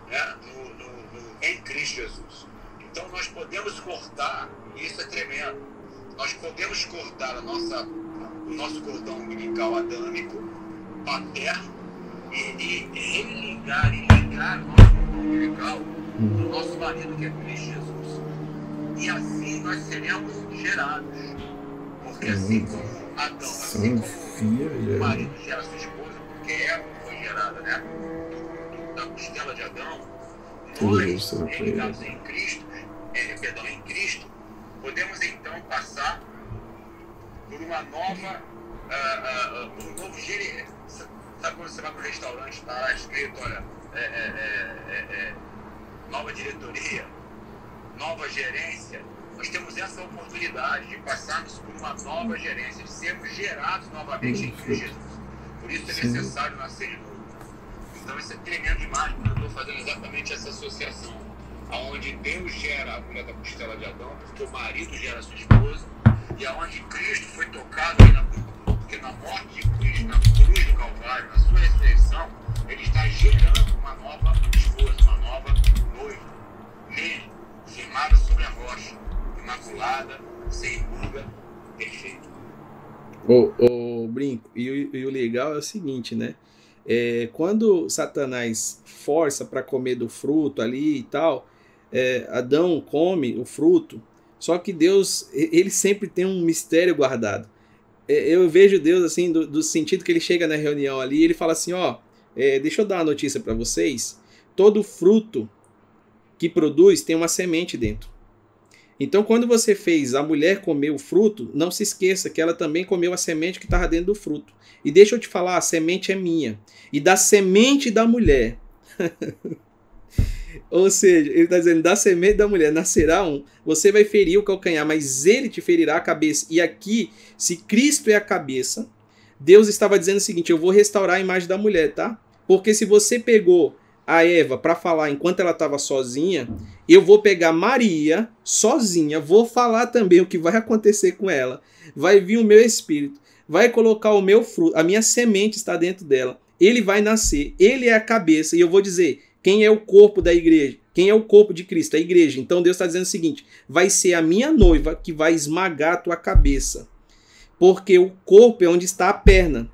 Speaker 8: né, no, no- no- em Cristo Jesus. Então nós podemos cortar, e isso é tremendo, nós podemos cortar a nossa, o nosso cordão umbilical adâmico, paterno, e, religar e ligar o nosso cordão umbilical no nosso marido que é Cristo Jesus. E assim nós seremos gerados. Porque assim como Adão, assim como o marido gera sua esposa, porque Eva foi gerada, né? Da costela de Adão, nós, religados em Cristo, é, perdão, em Cristo, podemos então passar por uma nova, ah, ah, por um novo gerente. Sabe quando você vai para o restaurante, está lá escrito, olha, é, é, é, é, é, nova diretoria, nova gerência, nós temos essa oportunidade de passarmos por uma nova gerência, de sermos gerados novamente em Cristo Jesus. Por isso é necessário nascer de novo. Então isso é tremendo demais, porque eu estou fazendo exatamente essa associação. Aonde Deus gera a mulher da costela de Adão, porque o marido gera a sua esposa, e aonde Cristo foi tocado na porque na morte de Cristo, na cruz do Calvário, na sua ressurreição, ele está gerando uma nova esposa, uma nova noiva, nele, firmada sobre a rocha, imaculada, sem ruga, perfeita.
Speaker 1: O, o brinco. E, o- e o legal é o seguinte, né? É, quando Satanás força para comer do fruto ali e tal, é, Adão come o fruto. Só que Deus, ele sempre tem um mistério guardado. É, Eu vejo Deus assim, do, do sentido que ele chega na reunião ali e ele fala assim: ó, é, deixa eu dar uma notícia para vocês. Todo fruto que produz tem uma semente dentro. Então, quando você fez a mulher comer o fruto, não se esqueça que ela também comeu a semente que estava dentro do fruto. E deixa eu te falar, a semente é minha. E da semente da mulher. Ou seja, ele está dizendo, da semente da mulher nascerá um. Você vai ferir o calcanhar, mas ele te ferirá a cabeça. E aqui, se Cristo é a cabeça, Deus estava dizendo o seguinte: eu vou restaurar a imagem da mulher, tá? Porque se você pegou a Eva para falar enquanto ela estava sozinha, eu vou pegar Maria sozinha, vou falar também o que vai acontecer com ela. Vai vir o meu espírito, vai colocar o meu fruto, a minha semente está dentro dela. Ele vai nascer, ele é a cabeça, e eu vou dizer quem é o corpo da igreja, quem é o corpo de Cristo, a igreja. Então Deus está dizendo o seguinte: vai ser a minha noiva que vai esmagar a tua cabeça, porque o corpo é onde está a perna.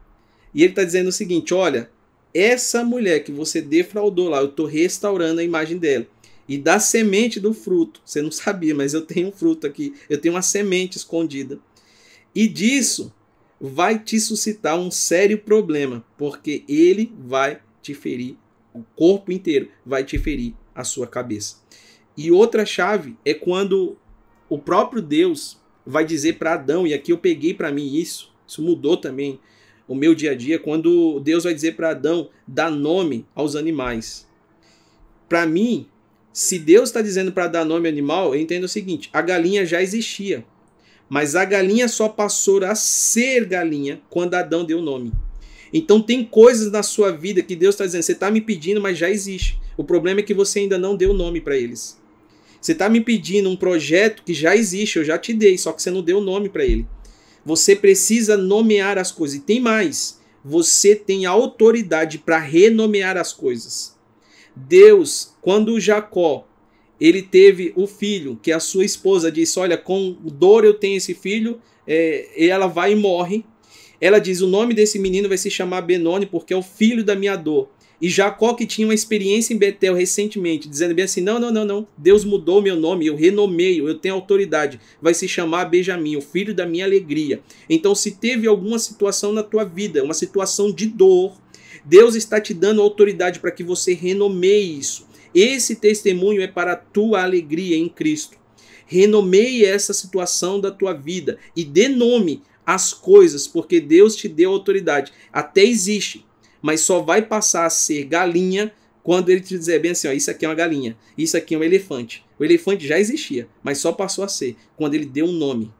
Speaker 1: E ele está dizendo o seguinte: olha, essa mulher que você defraudou lá, eu estou restaurando a imagem dela. E da semente do fruto, você não sabia, mas eu tenho um fruto aqui, eu tenho uma semente escondida. E disso vai te suscitar um sério problema, porque ele vai te ferir, o corpo inteiro vai te ferir a sua cabeça. E outra chave é quando o próprio Deus vai dizer para Adão, e aqui eu peguei para mim isso, isso mudou também o meu dia a dia, quando Deus vai dizer para Adão dar nome aos animais. Para mim, se Deus está dizendo para dar nome ao animal, eu entendo o seguinte: a galinha já existia, mas a galinha só passou a ser galinha quando Adão deu nome. Então tem coisas na sua vida que Deus está dizendo, você está me pedindo, mas já existe. O problema é que você ainda não deu nome para eles. Você está me pedindo um projeto que já existe, eu já te dei, só que você não deu nome para ele. Você precisa nomear as coisas. E tem mais. Você tem autoridade para renomear as coisas. Deus, quando Jacó ele teve o filho, que a sua esposa disse: Olha, com dor eu tenho esse filho, é, ela vai e morre. Ela diz: O nome desse menino vai se chamar Benoni, porque é o filho da minha dor. E Jacó, que tinha uma experiência em Betel recentemente, dizendo bem assim: não, não, não, não, Deus mudou meu nome, eu renomeio, eu tenho autoridade, vai se chamar Benjamim, o filho da minha alegria. Então, se teve alguma situação na tua vida, uma situação de dor, Deus está te dando autoridade para que você renomeie isso. Esse testemunho é para a tua alegria em Cristo. Renomeie essa situação da tua vida e dê nome às coisas, porque Deus te deu autoridade. Até existe mas só vai passar a ser galinha quando ele te dizer bem assim, ó, isso aqui é uma galinha, isso aqui é um elefante. O elefante já existia, mas só passou a ser quando ele deu um nome.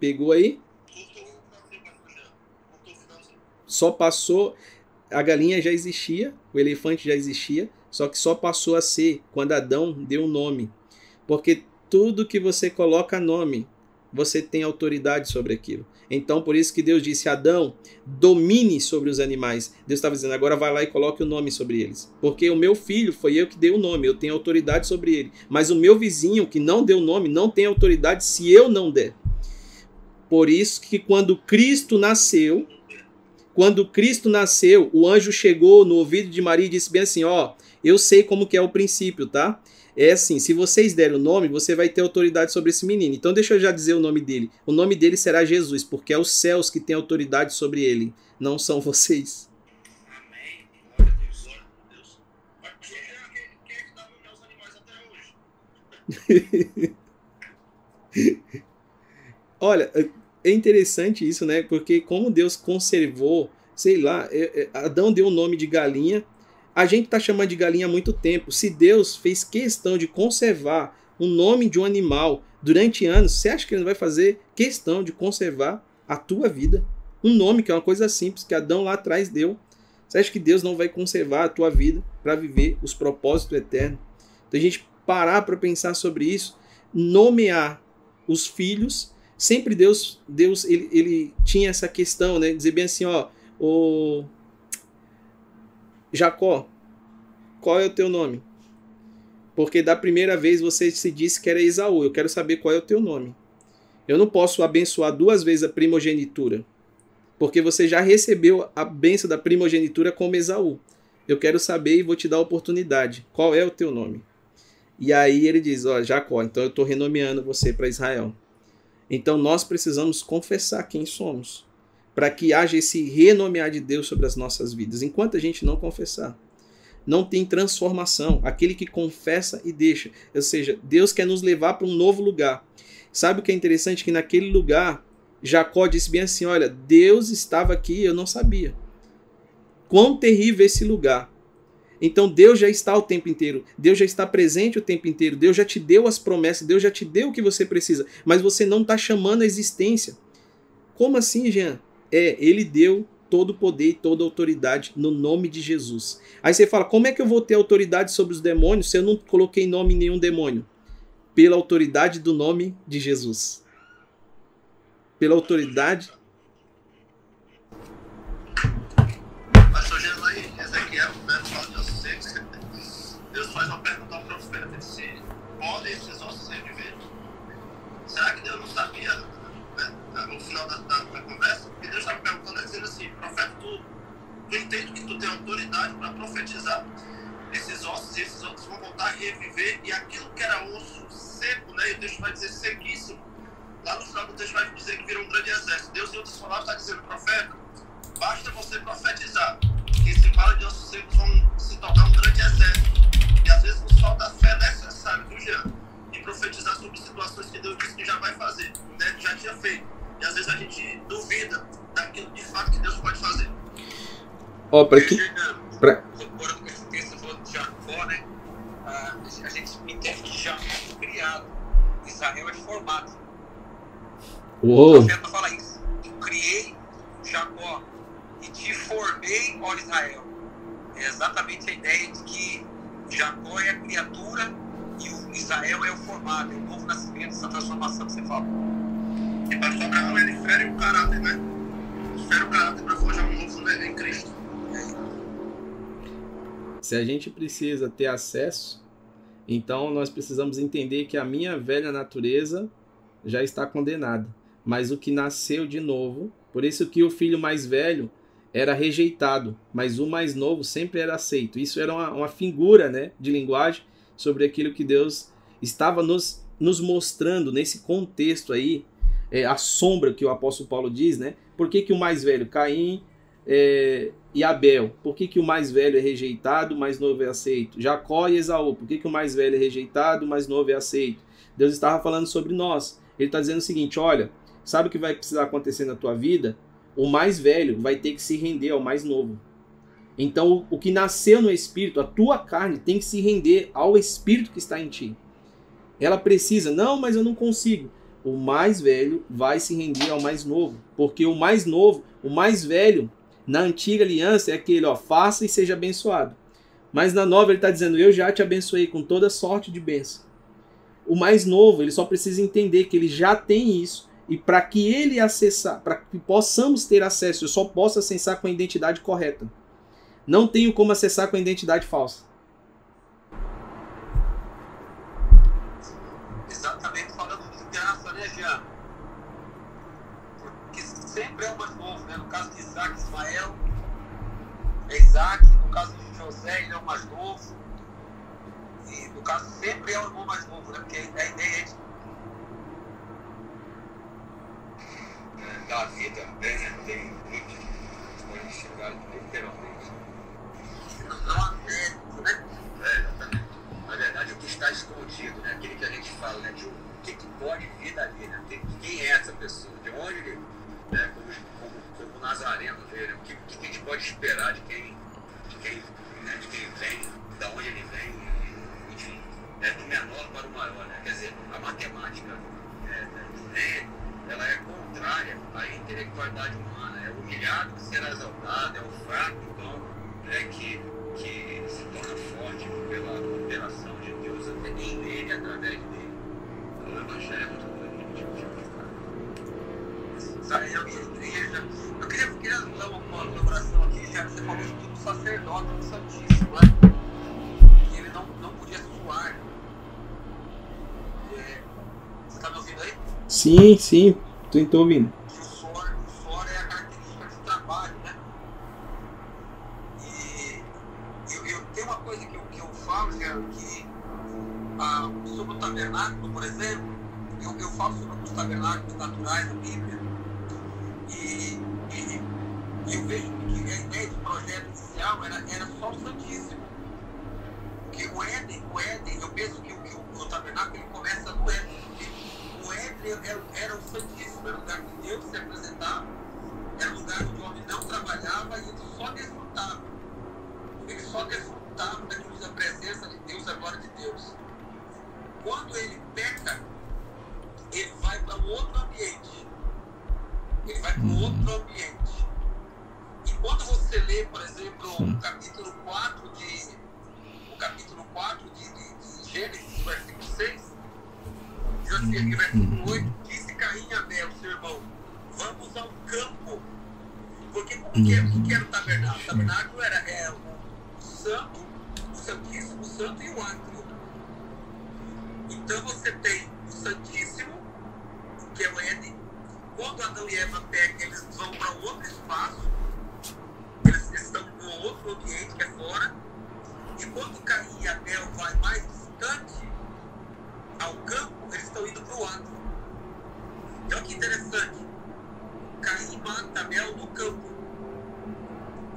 Speaker 1: Pegou aí? Só passou. A galinha já existia, o elefante já existia, só que só passou a ser quando Adão deu nome. Porque tudo que você coloca nome, você tem autoridade sobre aquilo. Então, por isso que Deus disse: Adão, domine sobre os animais. Deus estava dizendo: agora vai lá e coloque o nome sobre eles. Porque o meu filho foi eu que dei o nome, eu tenho autoridade sobre ele. Mas o meu vizinho, que não deu nome, não tem autoridade se eu não der. Por isso que quando Cristo nasceu, quando Cristo nasceu, o anjo chegou no ouvido de Maria e disse bem assim: Ó, eu sei como que é o princípio, tá? é assim: se vocês derem o nome, você vai ter autoridade sobre esse menino. Então, deixa eu já dizer o nome dele. O nome dele será Jesus, porque é os céus que têm autoridade sobre ele, não são vocês. Olha, é interessante isso, né? Porque como Deus conservou, sei lá, é, é, Adão deu o nome de galinha a gente está chamando de galinha há muito tempo. Se Deus fez questão de conservar o nome de um animal durante anos, você acha que ele não vai fazer questão de conservar a tua vida? Um nome que é uma coisa simples que Adão lá atrás deu. Você acha que Deus não vai conservar a tua vida para viver os propósitos eternos? Então a gente parar para pensar sobre isso, nomear os filhos. Sempre Deus, Deus ele, ele tinha essa questão, né? Dizer bem assim, ó, o Jacó, qual é o teu nome? Porque da primeira vez você se disse que era Esaú. Eu quero saber qual é o teu nome. Eu não posso abençoar duas vezes a primogenitura. Porque você já recebeu a benção da primogenitura como Esaú. Eu quero saber e vou te dar a oportunidade. Qual é o teu nome? E aí ele diz: Ó, Jacó, então eu estou renomeando você para Israel. Então nós precisamos confessar quem somos. Para que haja esse renomear de Deus sobre as nossas vidas. Enquanto a gente não confessar, não tem transformação. Aquele que confessa e deixa. Ou seja, Deus quer nos levar para um novo lugar. Sabe o que é interessante? Que naquele lugar, Jacó disse bem assim: Olha, Deus estava aqui, eu não sabia. Quão terrível esse lugar. Então Deus já está o tempo inteiro, Deus já está presente o tempo inteiro, Deus já te deu as promessas, Deus já te deu o que você precisa, mas você não está chamando a existência. Como assim, Jean? É, ele deu todo o poder e toda a autoridade no nome de Jesus. Aí você fala, como é que eu vou ter autoridade sobre os demônios se eu não coloquei nome em nenhum demônio? Pela autoridade do nome de Jesus. Pela autoridade
Speaker 2: tu entende que tu tem autoridade para profetizar esses ossos e esses outros vão voltar a reviver e aquilo que era osso seco, né, e o texto vai dizer sequíssimo. Lá no final do texto vai dizer que virou um grande exército. Deus, em outras palavras, está dizendo, profeta, basta você profetizar que esse vale de ossos secos vão se tornar um grande exército. E às vezes nos falta a fé necessária, viu, Jean? E profetizar sobre situações que Deus disse que já vai fazer, né? que já tinha feito. E às vezes a gente duvida daquilo de fato que Deus pode fazer.
Speaker 1: Ó, para que pra-
Speaker 7: né? Ah, a gente entende que Jacó foi criado. Israel é formado. O
Speaker 1: Uou,
Speaker 7: profeta fala isso. Eu criei Jacó e te formei, ó Israel. É exatamente a ideia de que Jacó é a criatura e o Israel é o formado, é o novo nascimento, essa transformação que você fala.
Speaker 2: E pastor Abraão, ele fere o caráter, né? Fere o caráter para forjar um novo né, em Cristo.
Speaker 1: Se a gente precisa ter acesso, então nós precisamos entender que a minha velha natureza já está condenada. Mas o que nasceu de novo, por isso que o filho mais velho era rejeitado, mas o mais novo sempre era aceito. Isso era uma, uma figura né, de linguagem sobre aquilo que Deus estava nos, nos mostrando nesse contexto aí, é, a sombra que o apóstolo Paulo diz, né? Por que, que o mais velho, Caim, é, e Abel, por que, que o mais velho é rejeitado, o mais novo é aceito? Jacó e Esaú, por que, que o mais velho é rejeitado, o mais novo é aceito? Deus estava falando sobre nós. Ele está dizendo o seguinte: olha, sabe o que vai precisar acontecer na tua vida? O mais velho vai ter que se render ao mais novo. Então, o que nasceu no espírito, a tua carne, tem que se render ao espírito que está em ti. Ela precisa, não, mas eu não consigo. O mais velho vai se render ao mais novo, porque o mais novo, o mais velho, na antiga aliança é aquele, ó, faça e seja abençoado. Mas na nova ele está dizendo, eu já te abençoei com toda sorte de bênção. O mais novo, ele só precisa entender que ele já tem isso e para que ele acessar, para que possamos ter acesso, eu só posso acessar com a identidade correta. Não tenho como acessar com a identidade falsa.
Speaker 7: Exatamente falando de graça, né, Jean? Porque sempre é o mais novo, né? No caso de Isaac, Ismael, é Isaac. No caso de José, ele é o mais novo. E no caso, sempre é o irmão mais novo, né? Porque a ideia é de
Speaker 8: da vida também, né? Tem que foram xingados literalmente.
Speaker 7: não, há mérito, né?
Speaker 8: É, exatamente. Na verdade, o que está escondido, né? Aquele que a gente fala, né? De o que, que pode vir dali, né? Quem é essa pessoa? De onde ele, né? Como, como, como Nazareno vê, né? O que, que a gente pode esperar de quem, de quem, né? de quem vem, da onde ele vem, enfim, é do menor para o maior, né? Quer dizer, a matemática né, né, ela é contrária à intelectualidade humana. É humilhado que será exaltado, é o fraco, então, né, que, que se torna forte pela operação de Deus até em nele, através dele. Então, o Evangelho é muito
Speaker 7: Sabe, eu, igreja. Eu queria, queria dar uma, colaboração aqui, já você falou isso do sacerdote do Santíssimo, né? Que ele não, não podia suar. É, você tá me ouvindo aí?
Speaker 1: Sim, sim, estou ouvindo.
Speaker 7: que o suor, o suor a característica de trabalho, eu, eu, tem uma coisa que eu, que eu falo, Jean, que sobre o tabernáculo, por exemplo, eu, eu falo sobre os tabernáculos naturais da Bíblia, e, eu vejo que a ideia de projeto inicial era, era só o Santíssimo. Porque o Éden, o Éden, eu penso que, o- que o, tabernáculo começa no Éden. O Éden era, era o Santíssimo, era o lugar que Deus se apresentava, era o lugar onde o homem não trabalhava e ele só desfrutava. Ele só desfrutava daquilo da presença de Deus, da glória de Deus. Quando ele peca, ele vai para um outro ambiente. Ele vai para um outro ambiente. E quando você lê, por exemplo, o capítulo 4 de. O capítulo 4 de, de, de Gênesis, versículo 6, diz assim, aqui, versículo 8, disse Caim a Abel, seu irmão, vamos ao campo. Porque o que, o que era o tabernáculo? O tabernáculo era é, o santo, o santíssimo, o santo e o átrio. Então você tem o santíssimo, que é o Éden. Quando Adão e Eva pegam, eles vão para outro espaço. Eles estão em outro ambiente que é fora. E quando Caim e Abel vai mais distante ao campo, eles estão indo para o átrio. E olha que interessante. Caim mata Abel no campo.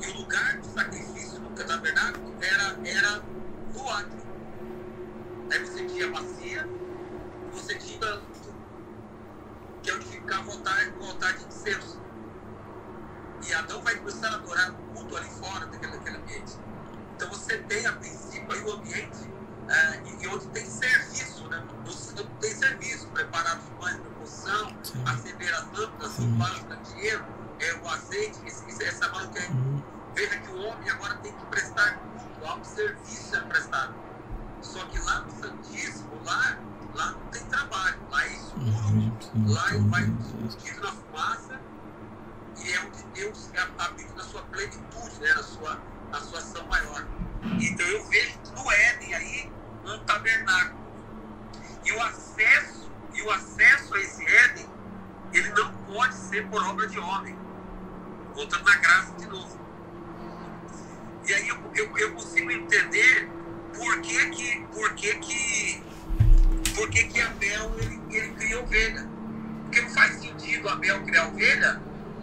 Speaker 7: E o lugar do sacrifício do tabernáculo era, era no átrio. Aí você tinha bacia, você tinha âmbito, que é onde ficava a vontade, vontade de Deus. E Adão vai começar a adorar o culto ali fora daquele, daquele ambiente. Então você tem a princípio aí o ambiente ah, e, onde tem serviço, né? Você tem serviço, preparar os pães para poção, acender as lâmpadas, o candeeiro, é, o azeite, esse, essa que é Veja que o homem agora tem que prestar culto, um serviço a prestar. Só que lá no Santíssimo, lá, lá não tem trabalho, lá é escuro, lá vai discutido na fumaça, e é onde Deus habita na sua plenitude, né, na, sua, na sua ação maior. Então eu vejo no Éden aí um tabernáculo. E o acesso, e o acesso a esse Éden, ele não pode ser por obra de homem. Voltando na graça de novo. E aí eu, eu, eu consigo entender por que que, por que, que, por que, que Abel ele, ele cria ovelha. Porque não faz sentido Abel criar ovelha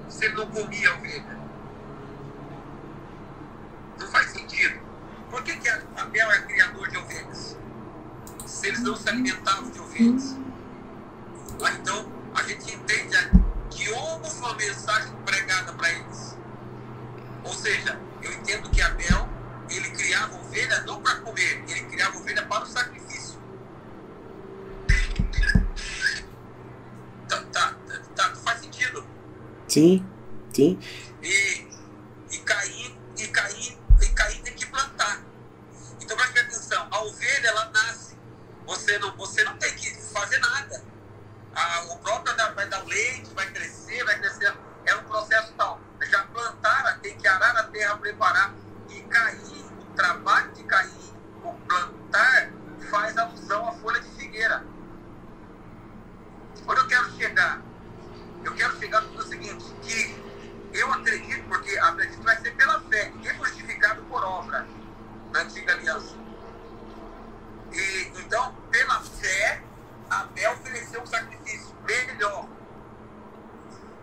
Speaker 7: se ele não comia ovelha. Não faz sentido. Por que, que Abel é criador de ovelhas? Se eles não se alimentavam de ovelhas. Ah, Então, a gente entende que houve uma mensagem pregada para eles. Ou seja, eu entendo que Abel, ele criava ovelha não para comer, ele criava ovelha para o sacrifício. Tá, tá, tá, faz sentido?
Speaker 1: Sim, sim.
Speaker 7: E, e Caim, e Caim, e Caim tem que plantar. Então preste atenção, a ovelha ela nasce. Você não, você não tem que fazer nada. A, o próprio vai dar o leite, vai crescer, vai crescer. É um processo tal. Já plantaram, tem que arar a terra, preparar. E Caim, o trabalho de Caim, o plantar, faz alusão à folha de figueira. Onde eu quero chegar? Eu quero chegar no seguinte, que eu acredito, porque acredito que vai ser pela fé, ninguém justificado por obra na antiga aliança. E, então, pela fé, Abel ofereceu um sacrifício melhor.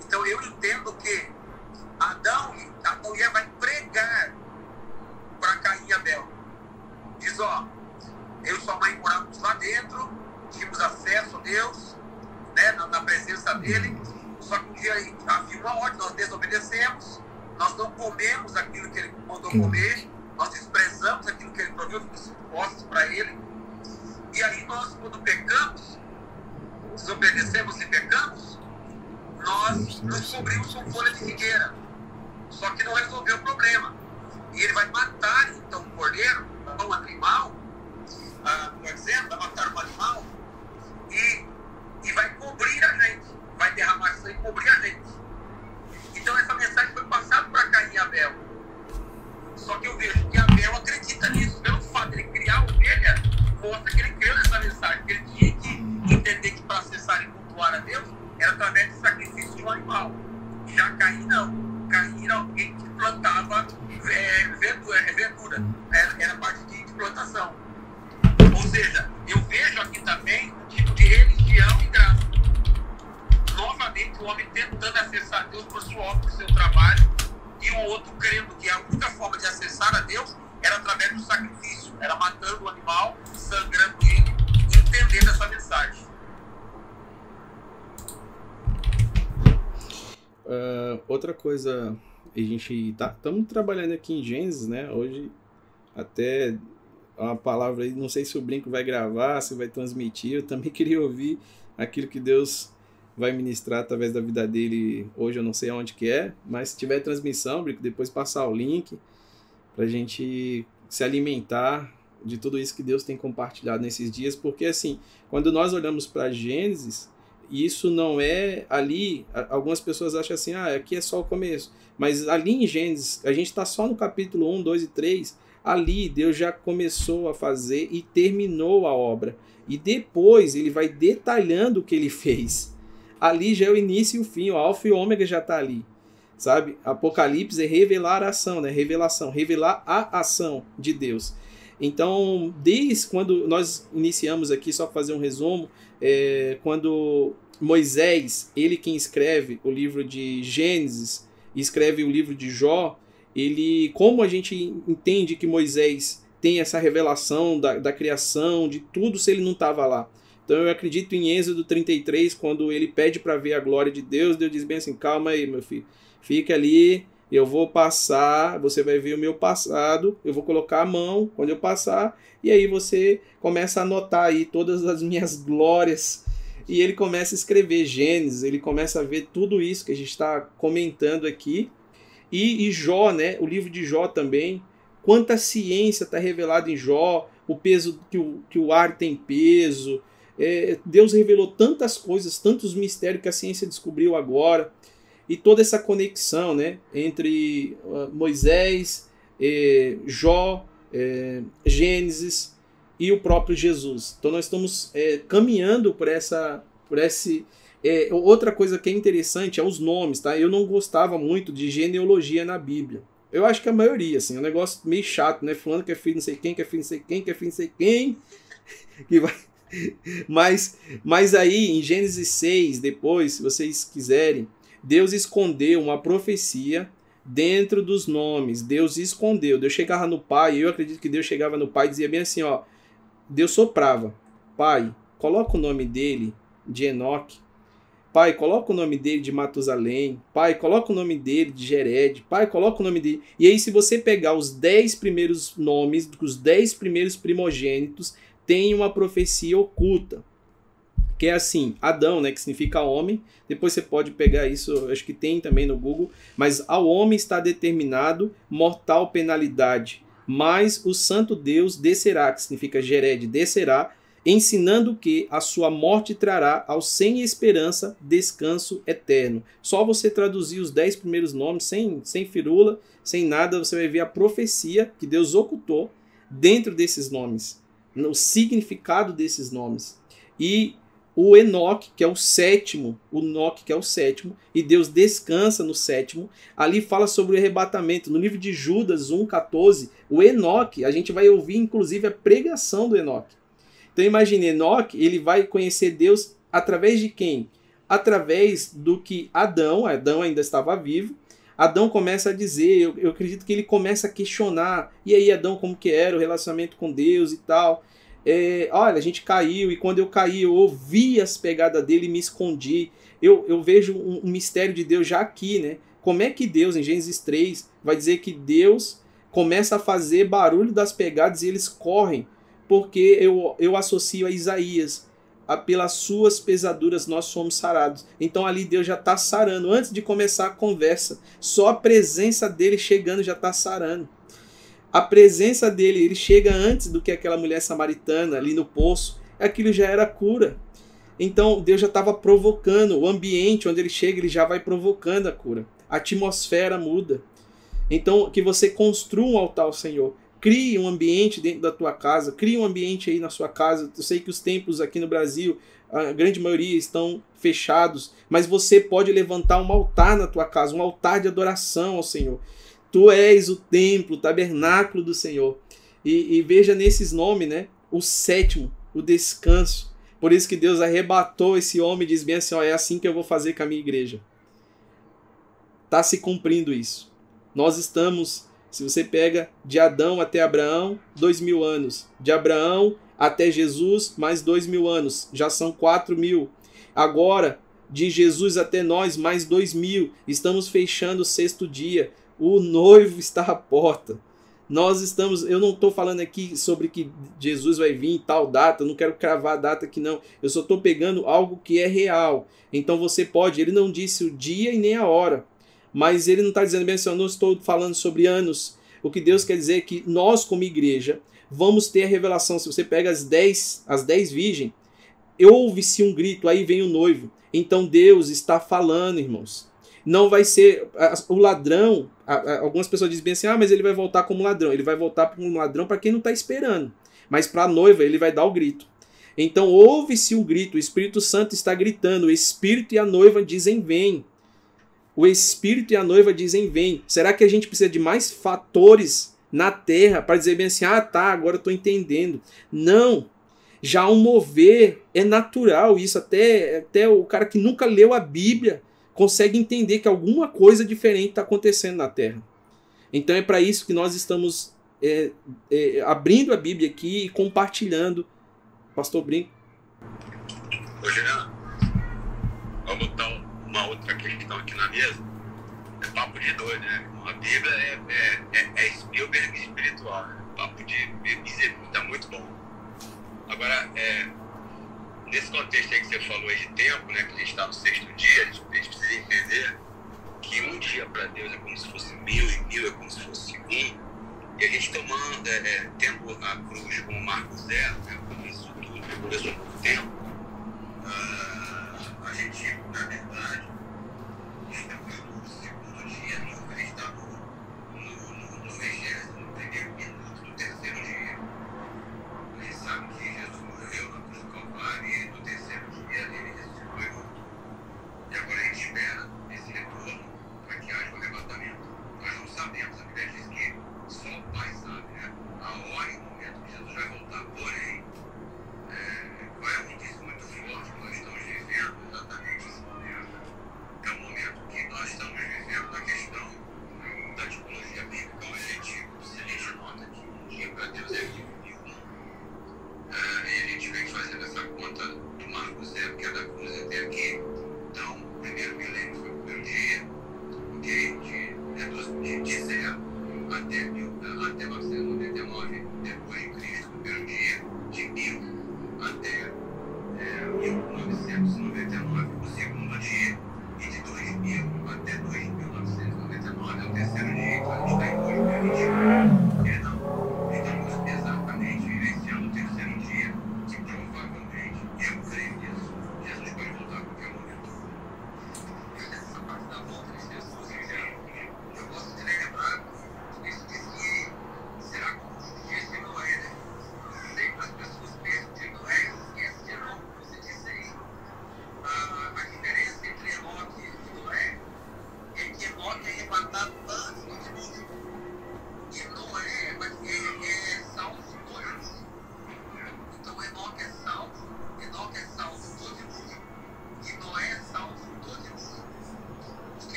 Speaker 7: Então eu entendo que Adão, e- Adão e Eva vai pregar para Caim e Abel. Diz, ó, eu e sua mãe morávamos lá dentro, tínhamos acesso a Deus, né, na, na presença dele, só que um dia aí havia uma ordem, nós desobedecemos, nós não comemos aquilo que ele mandou comer, nós desprezamos aquilo que ele proveu, ficamos postos para ele. E aí nós, quando pecamos, desobedecemos e pecamos, nós nos cobrimos com folha de figueira. Só que não resolveu o problema. E ele vai matar então o cordeiro, um animal, ah, por exemplo, vai matar um animal e, e vai cobrir a gente. Vai derramar sangue e cobrir a gente. Então essa mensagem foi passada para Caim e Abel. Só que eu vejo que Abel acredita nisso. Pelo fato de ele criar a ovelha, mostra que ele creu nessa mensagem. Que ele tinha que entender que para acessar e cultuar a Deus era através do sacrifício de um animal. Já Caim não. Caim era alguém que plantava é, verdura. é. Era, era parte de plantação seja, eu vejo aqui também um tipo de religião e graça. Novamente, o homem tentando acessar Deus por sua obra, por seu trabalho, e o outro crendo que a única forma de acessar a Deus era através do sacrifício, era matando o animal, sangrando ele, entendendo essa mensagem.
Speaker 1: Uh, outra coisa, a gente tá estamos trabalhando aqui em Gênesis, né? Hoje até uma palavra aí, não sei se o Brinco vai gravar, se vai transmitir, eu também queria ouvir aquilo que Deus vai ministrar através da vida dele hoje, eu não sei aonde que é, mas se tiver transmissão, Brinco, depois passar o link pra gente se alimentar de tudo isso que Deus tem compartilhado nesses dias, porque assim, quando nós olhamos para Gênesis, isso não é ali, algumas pessoas acham assim, ah, aqui é só o começo, mas ali em Gênesis, a gente está só no capítulo 1, 2 e 3, ali Deus já começou a fazer e terminou a obra. E depois ele vai detalhando o que ele fez. Ali já é o início e o fim, o alfa e o ômega já está ali. Sabe? Apocalipse é revelar a ação, né? Revelação, revelar a ação de Deus. Então, desde quando nós iniciamos aqui, só fazer um resumo, é, quando Moisés, ele quem escreve o livro de Gênesis, escreve o livro de Jó, ele, como a gente entende que Moisés tem essa revelação da, da criação, de tudo, se ele não estava lá? Então eu acredito em Êxodo 33, quando ele pede para ver a glória de Deus, Deus diz bem assim: calma aí, meu filho, fica ali, eu vou passar, você vai ver o meu passado, eu vou colocar a mão quando eu passar, e aí você começa a anotar aí todas as minhas glórias. E ele começa a escrever Gênesis, ele começa a ver tudo isso que a gente está comentando aqui. E, e Jó, né? O livro de Jó também. Quanta ciência está revelada em Jó, o peso que o, que o ar tem peso. É, Deus revelou tantas coisas, tantos mistérios que a ciência descobriu agora e toda essa conexão né, entre uh, Moisés, eh, Jó, eh, Gênesis e o próprio Jesus. Então nós estamos eh, caminhando por essa, por esse é, outra coisa que é interessante é os nomes, tá? Eu não gostava muito de genealogia na Bíblia. Eu acho que a maioria, assim, é um negócio meio chato, né? Fulano que é filho não sei quem, que é filho não sei quem, que é filho não sei quem, que vai... Mas, mas aí, em Gênesis 6, depois, se vocês quiserem, Deus escondeu uma profecia dentro dos nomes. Deus escondeu. Deus chegava no pai, eu acredito que Deus chegava no pai e dizia bem assim, ó, Deus soprava. Pai, coloca o nome dele de Enoque. Pai, coloca o nome dele de Matusalém. Pai, coloca o nome dele de Gered. Pai, coloca o nome dele. E aí, se você pegar os dez primeiros nomes, os dez primeiros primogênitos, tem uma profecia oculta que é assim, Adão, né, que significa homem. Depois você pode pegar isso, acho que tem também no Google, mas ao homem está determinado mortal penalidade, mas o santo Deus descerá, que significa Gered, descerá, ensinando que a sua morte trará ao sem esperança descanso eterno. Só você traduzir os dez primeiros nomes sem, sem firula, sem nada, você vai ver a profecia que Deus ocultou dentro desses nomes, no significado desses nomes. E o Enoque, que é o sétimo, o Enoque, que é o sétimo, e Deus descansa no sétimo. Ali fala sobre o arrebatamento. No livro de Judas 1,14, o Enoque, a gente vai ouvir inclusive a pregação do Enoque. Então imagine, Enoque, ele vai conhecer Deus através de quem? Através do que Adão, Adão ainda estava vivo, Adão começa a dizer, eu, eu acredito que ele começa a questionar, e aí Adão como que era o relacionamento com Deus e tal é, olha, a gente caiu e quando eu caí eu ouvi as pegadas dele e me escondi. Eu, eu vejo um, um, mistério de Deus já aqui, né? Como é que Deus, em Gênesis 3, vai dizer que Deus começa a fazer barulho das pegadas e eles correm? Porque eu, eu associo a Isaías, a, pelas suas pesaduras nós somos sarados. Então ali Deus já está sarando. Antes de começar a conversa, só a presença dele chegando já está sarando a presença dele, ele chega antes do que aquela mulher samaritana ali no poço, aquilo já era cura. Então Deus já estava provocando, o ambiente onde ele chega, ele já vai provocando a cura. A atmosfera muda. Então, que você construa um altar ao Senhor. Crie um ambiente dentro da tua casa, crie um ambiente aí na sua casa. Eu sei que os templos aqui no Brasil, a grande maioria estão fechados, mas você pode levantar um altar na tua casa, um altar de adoração ao Senhor. Tu és o templo, o tabernáculo do Senhor. E, e veja nesses nomes, né? O sétimo, o descanso. Por isso que Deus arrebatou esse homem e diz bem assim: ó, é assim que eu vou fazer com a minha igreja. Está se cumprindo isso. Nós estamos, se você pega de Adão até Abraão, dois mil anos. De Abraão até Jesus, mais dois mil anos. Já são quatro mil. Agora, de Jesus até nós, mais dois mil. Estamos fechando o sexto dia. O noivo está à porta. Nós estamos, eu não estou falando aqui sobre que Jesus vai vir em tal data, não quero cravar a data aqui não. Eu só estou pegando algo que é real. Então você pode, ele não disse o dia e nem a hora, mas ele não está dizendo bem assim, eu não estou falando sobre anos. O que Deus quer dizer é que nós, como igreja, vamos ter a revelação. Se você pega as dez, as dez virgens, ouve-se um grito, aí vem o noivo. Então Deus está falando, irmãos. Não vai ser o ladrão. Algumas pessoas dizem bem assim: ah, mas ele vai voltar como ladrão. Ele vai voltar como ladrão para quem não está esperando. Mas para a noiva ele vai dar o grito. Então ouve-se o grito, o Espírito Santo está gritando, o Espírito e a noiva dizem vem. O Espírito e a noiva dizem vem. Será que a gente precisa de mais fatores na terra para dizer bem assim: ah, tá, agora estou entendendo? Não. Já um mover é natural, isso até, até o cara que nunca leu a Bíblia consegue entender que alguma coisa diferente está acontecendo na Terra. Então é para isso que nós estamos é, é, abrindo a Bíblia aqui e compartilhando. Pastor Brinco.
Speaker 8: Ô, Jean, vamos botar uma outra questão aqui na mesa. É papo de doido, né? A Bíblia é, é, é, é Spielberg espiritual. Né? Papo de executa muito bom. Agora, é, nesse contexto aí que você falou aí de tempo, né, que a gente está no sexto dia, a gente, a gente precisa entender que um dia para Deus é como se fosse mil e mil é como se fosse um. E a gente tomando, é, é, tendo a cruz como marco zero, né, como isso tudo, começou um novo tempo, uh, verdade, estamos no segundo dia, não, a gente está no, vigésimo, primeiro minuto do terceiro dia. A gente sabe que Jesus morreu na cruz do Calvário e no terceiro dia ele ressuscitou e voltou. E agora a gente espera esse retorno para que haja o arrebatamento. Nós não sabemos, a Bíblia diz que só o Pai sabe, né? A hora e o momento que Jesus vai voltar. Porém,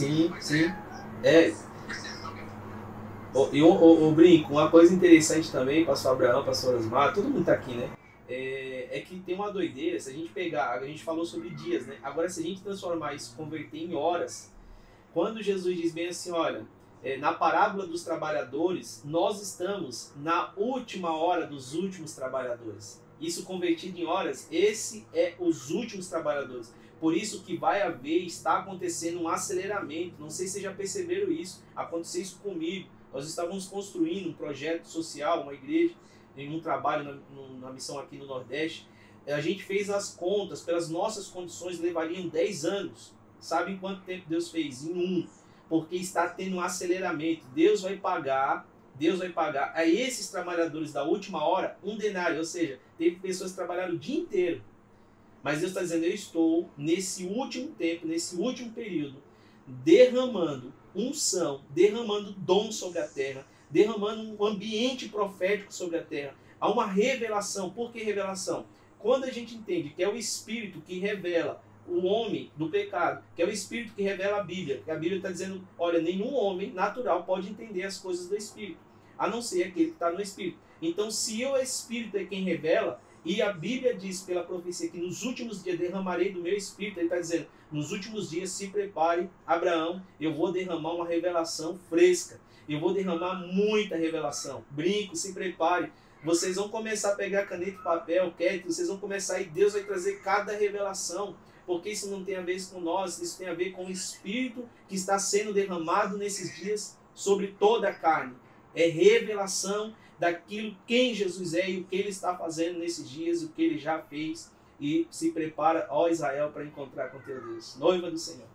Speaker 1: Sim, sim.
Speaker 8: é
Speaker 1: E o Brinco, uma coisa interessante também, pastor Abraão, pastor Osmar, todo mundo tá aqui, né? É, é que tem uma doideira, se a gente pegar, a gente falou sobre dias, né? Agora, se a gente transformar isso, converter em horas, quando Jesus diz bem assim, olha, é, na parábola dos trabalhadores, nós estamos na última hora dos últimos trabalhadores. Isso convertido em horas, esse é os últimos trabalhadores. Por isso que vai haver, está acontecendo um aceleramento. Não sei se vocês já perceberam isso. Aconteceu isso comigo. Nós estávamos construindo um projeto social, uma igreja, em um trabalho na, na missão aqui no Nordeste. A gente fez as contas, pelas nossas condições levariam 10 anos. Sabe em quanto tempo Deus fez? Em um. Porque está tendo um aceleramento. Deus vai pagar, Deus vai pagar a esses trabalhadores da última hora um denário. Ou seja, teve pessoas que trabalharam o dia inteiro. Mas Deus está dizendo, eu estou nesse último tempo, nesse último período, derramando unção, derramando dom sobre a terra, derramando um ambiente profético sobre a terra. Há uma revelação. Por que revelação?
Speaker 2: quando a gente entende que é o Espírito que revela o homem do pecado, que é o Espírito que revela a Bíblia, que a Bíblia está dizendo, olha, nenhum homem natural pode entender as coisas do Espírito, a não ser aquele que está no Espírito. Então, se o Espírito é quem revela, e a Bíblia diz pela profecia que nos últimos dias derramarei do meu Espírito, ele está dizendo, nos últimos dias se prepare, Abraão, eu vou derramar uma revelação fresca, eu vou derramar muita revelação. Brinco, se prepare, vocês vão começar a pegar caneta e papel, quer vocês vão começar e Deus vai trazer cada revelação porque isso não tem a ver com nós, isso tem a ver com o Espírito que está sendo derramado nesses dias sobre toda a carne. É revelação daquilo quem Jesus é e o que ele está fazendo nesses dias, o que ele já fez e se prepara, ó Israel, para encontrar com teu Deus, noiva do Senhor.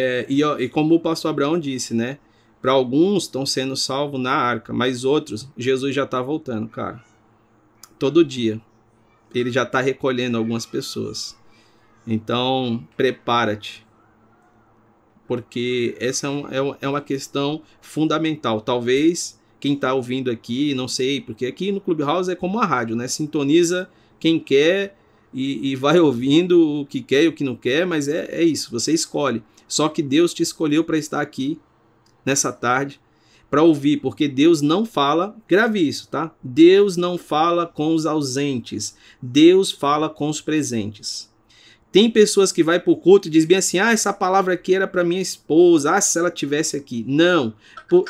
Speaker 7: É, e,
Speaker 1: e como o pastor Abraão disse, né? Para alguns estão sendo salvos na arca, mas outros, Jesus já está voltando, cara. Todo dia. Ele já está recolhendo algumas pessoas. Então, prepara-te. Porque essa é, um- é é uma questão fundamental. Talvez quem está ouvindo aqui, não sei, porque aqui no Clubhouse é como a rádio, né? Sintoniza quem quer e, e vai ouvindo o que quer e o que não quer, mas é, é isso, você escolhe. Só que Deus te escolheu para estar aqui nessa tarde para ouvir, porque Deus não fala, grave isso, tá? Deus não fala com os ausentes, Deus fala com os presentes. Tem pessoas que vai para o culto e diz bem assim: "Ah, essa palavra aqui era para minha esposa, ah, se ela tivesse aqui". Não. Por...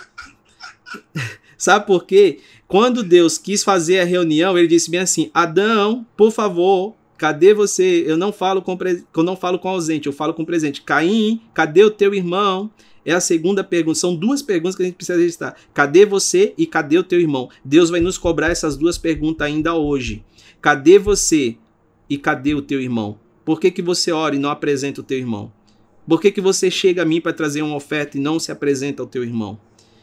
Speaker 1: Sabe por quê? Quando Deus quis fazer a reunião, ele disse bem assim: "Adão, por favor, Cadê você? Eu não falo com eu não falo com ausente, eu falo com presente. Caim, cadê o teu irmão? É a segunda pergunta. São duas perguntas que a gente precisa registrar. Cadê você e cadê o teu irmão? Deus vai nos cobrar essas duas perguntas ainda hoje. Cadê você e cadê o teu irmão? Por que, que você ora e não apresenta o teu irmão? Por que, que você chega a mim para trazer uma oferta e não se apresenta ao teu irmão?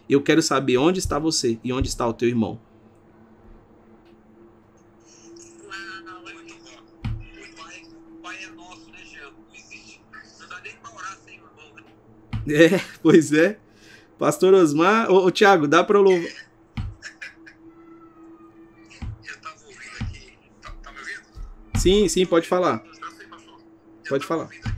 Speaker 1: Eu quero saber onde está você e onde está o teu irmão.
Speaker 9: É,
Speaker 1: pois é. Pastor Osmar, ô, ô Tiago, dá para louvar.
Speaker 7: Eu tava ouvindo aqui. Tá, tá me ouvindo?
Speaker 1: Sim, sim, pode falar.
Speaker 7: Eu sei, pastor. Eu
Speaker 1: Pode falar.
Speaker 7: ouvindo aqui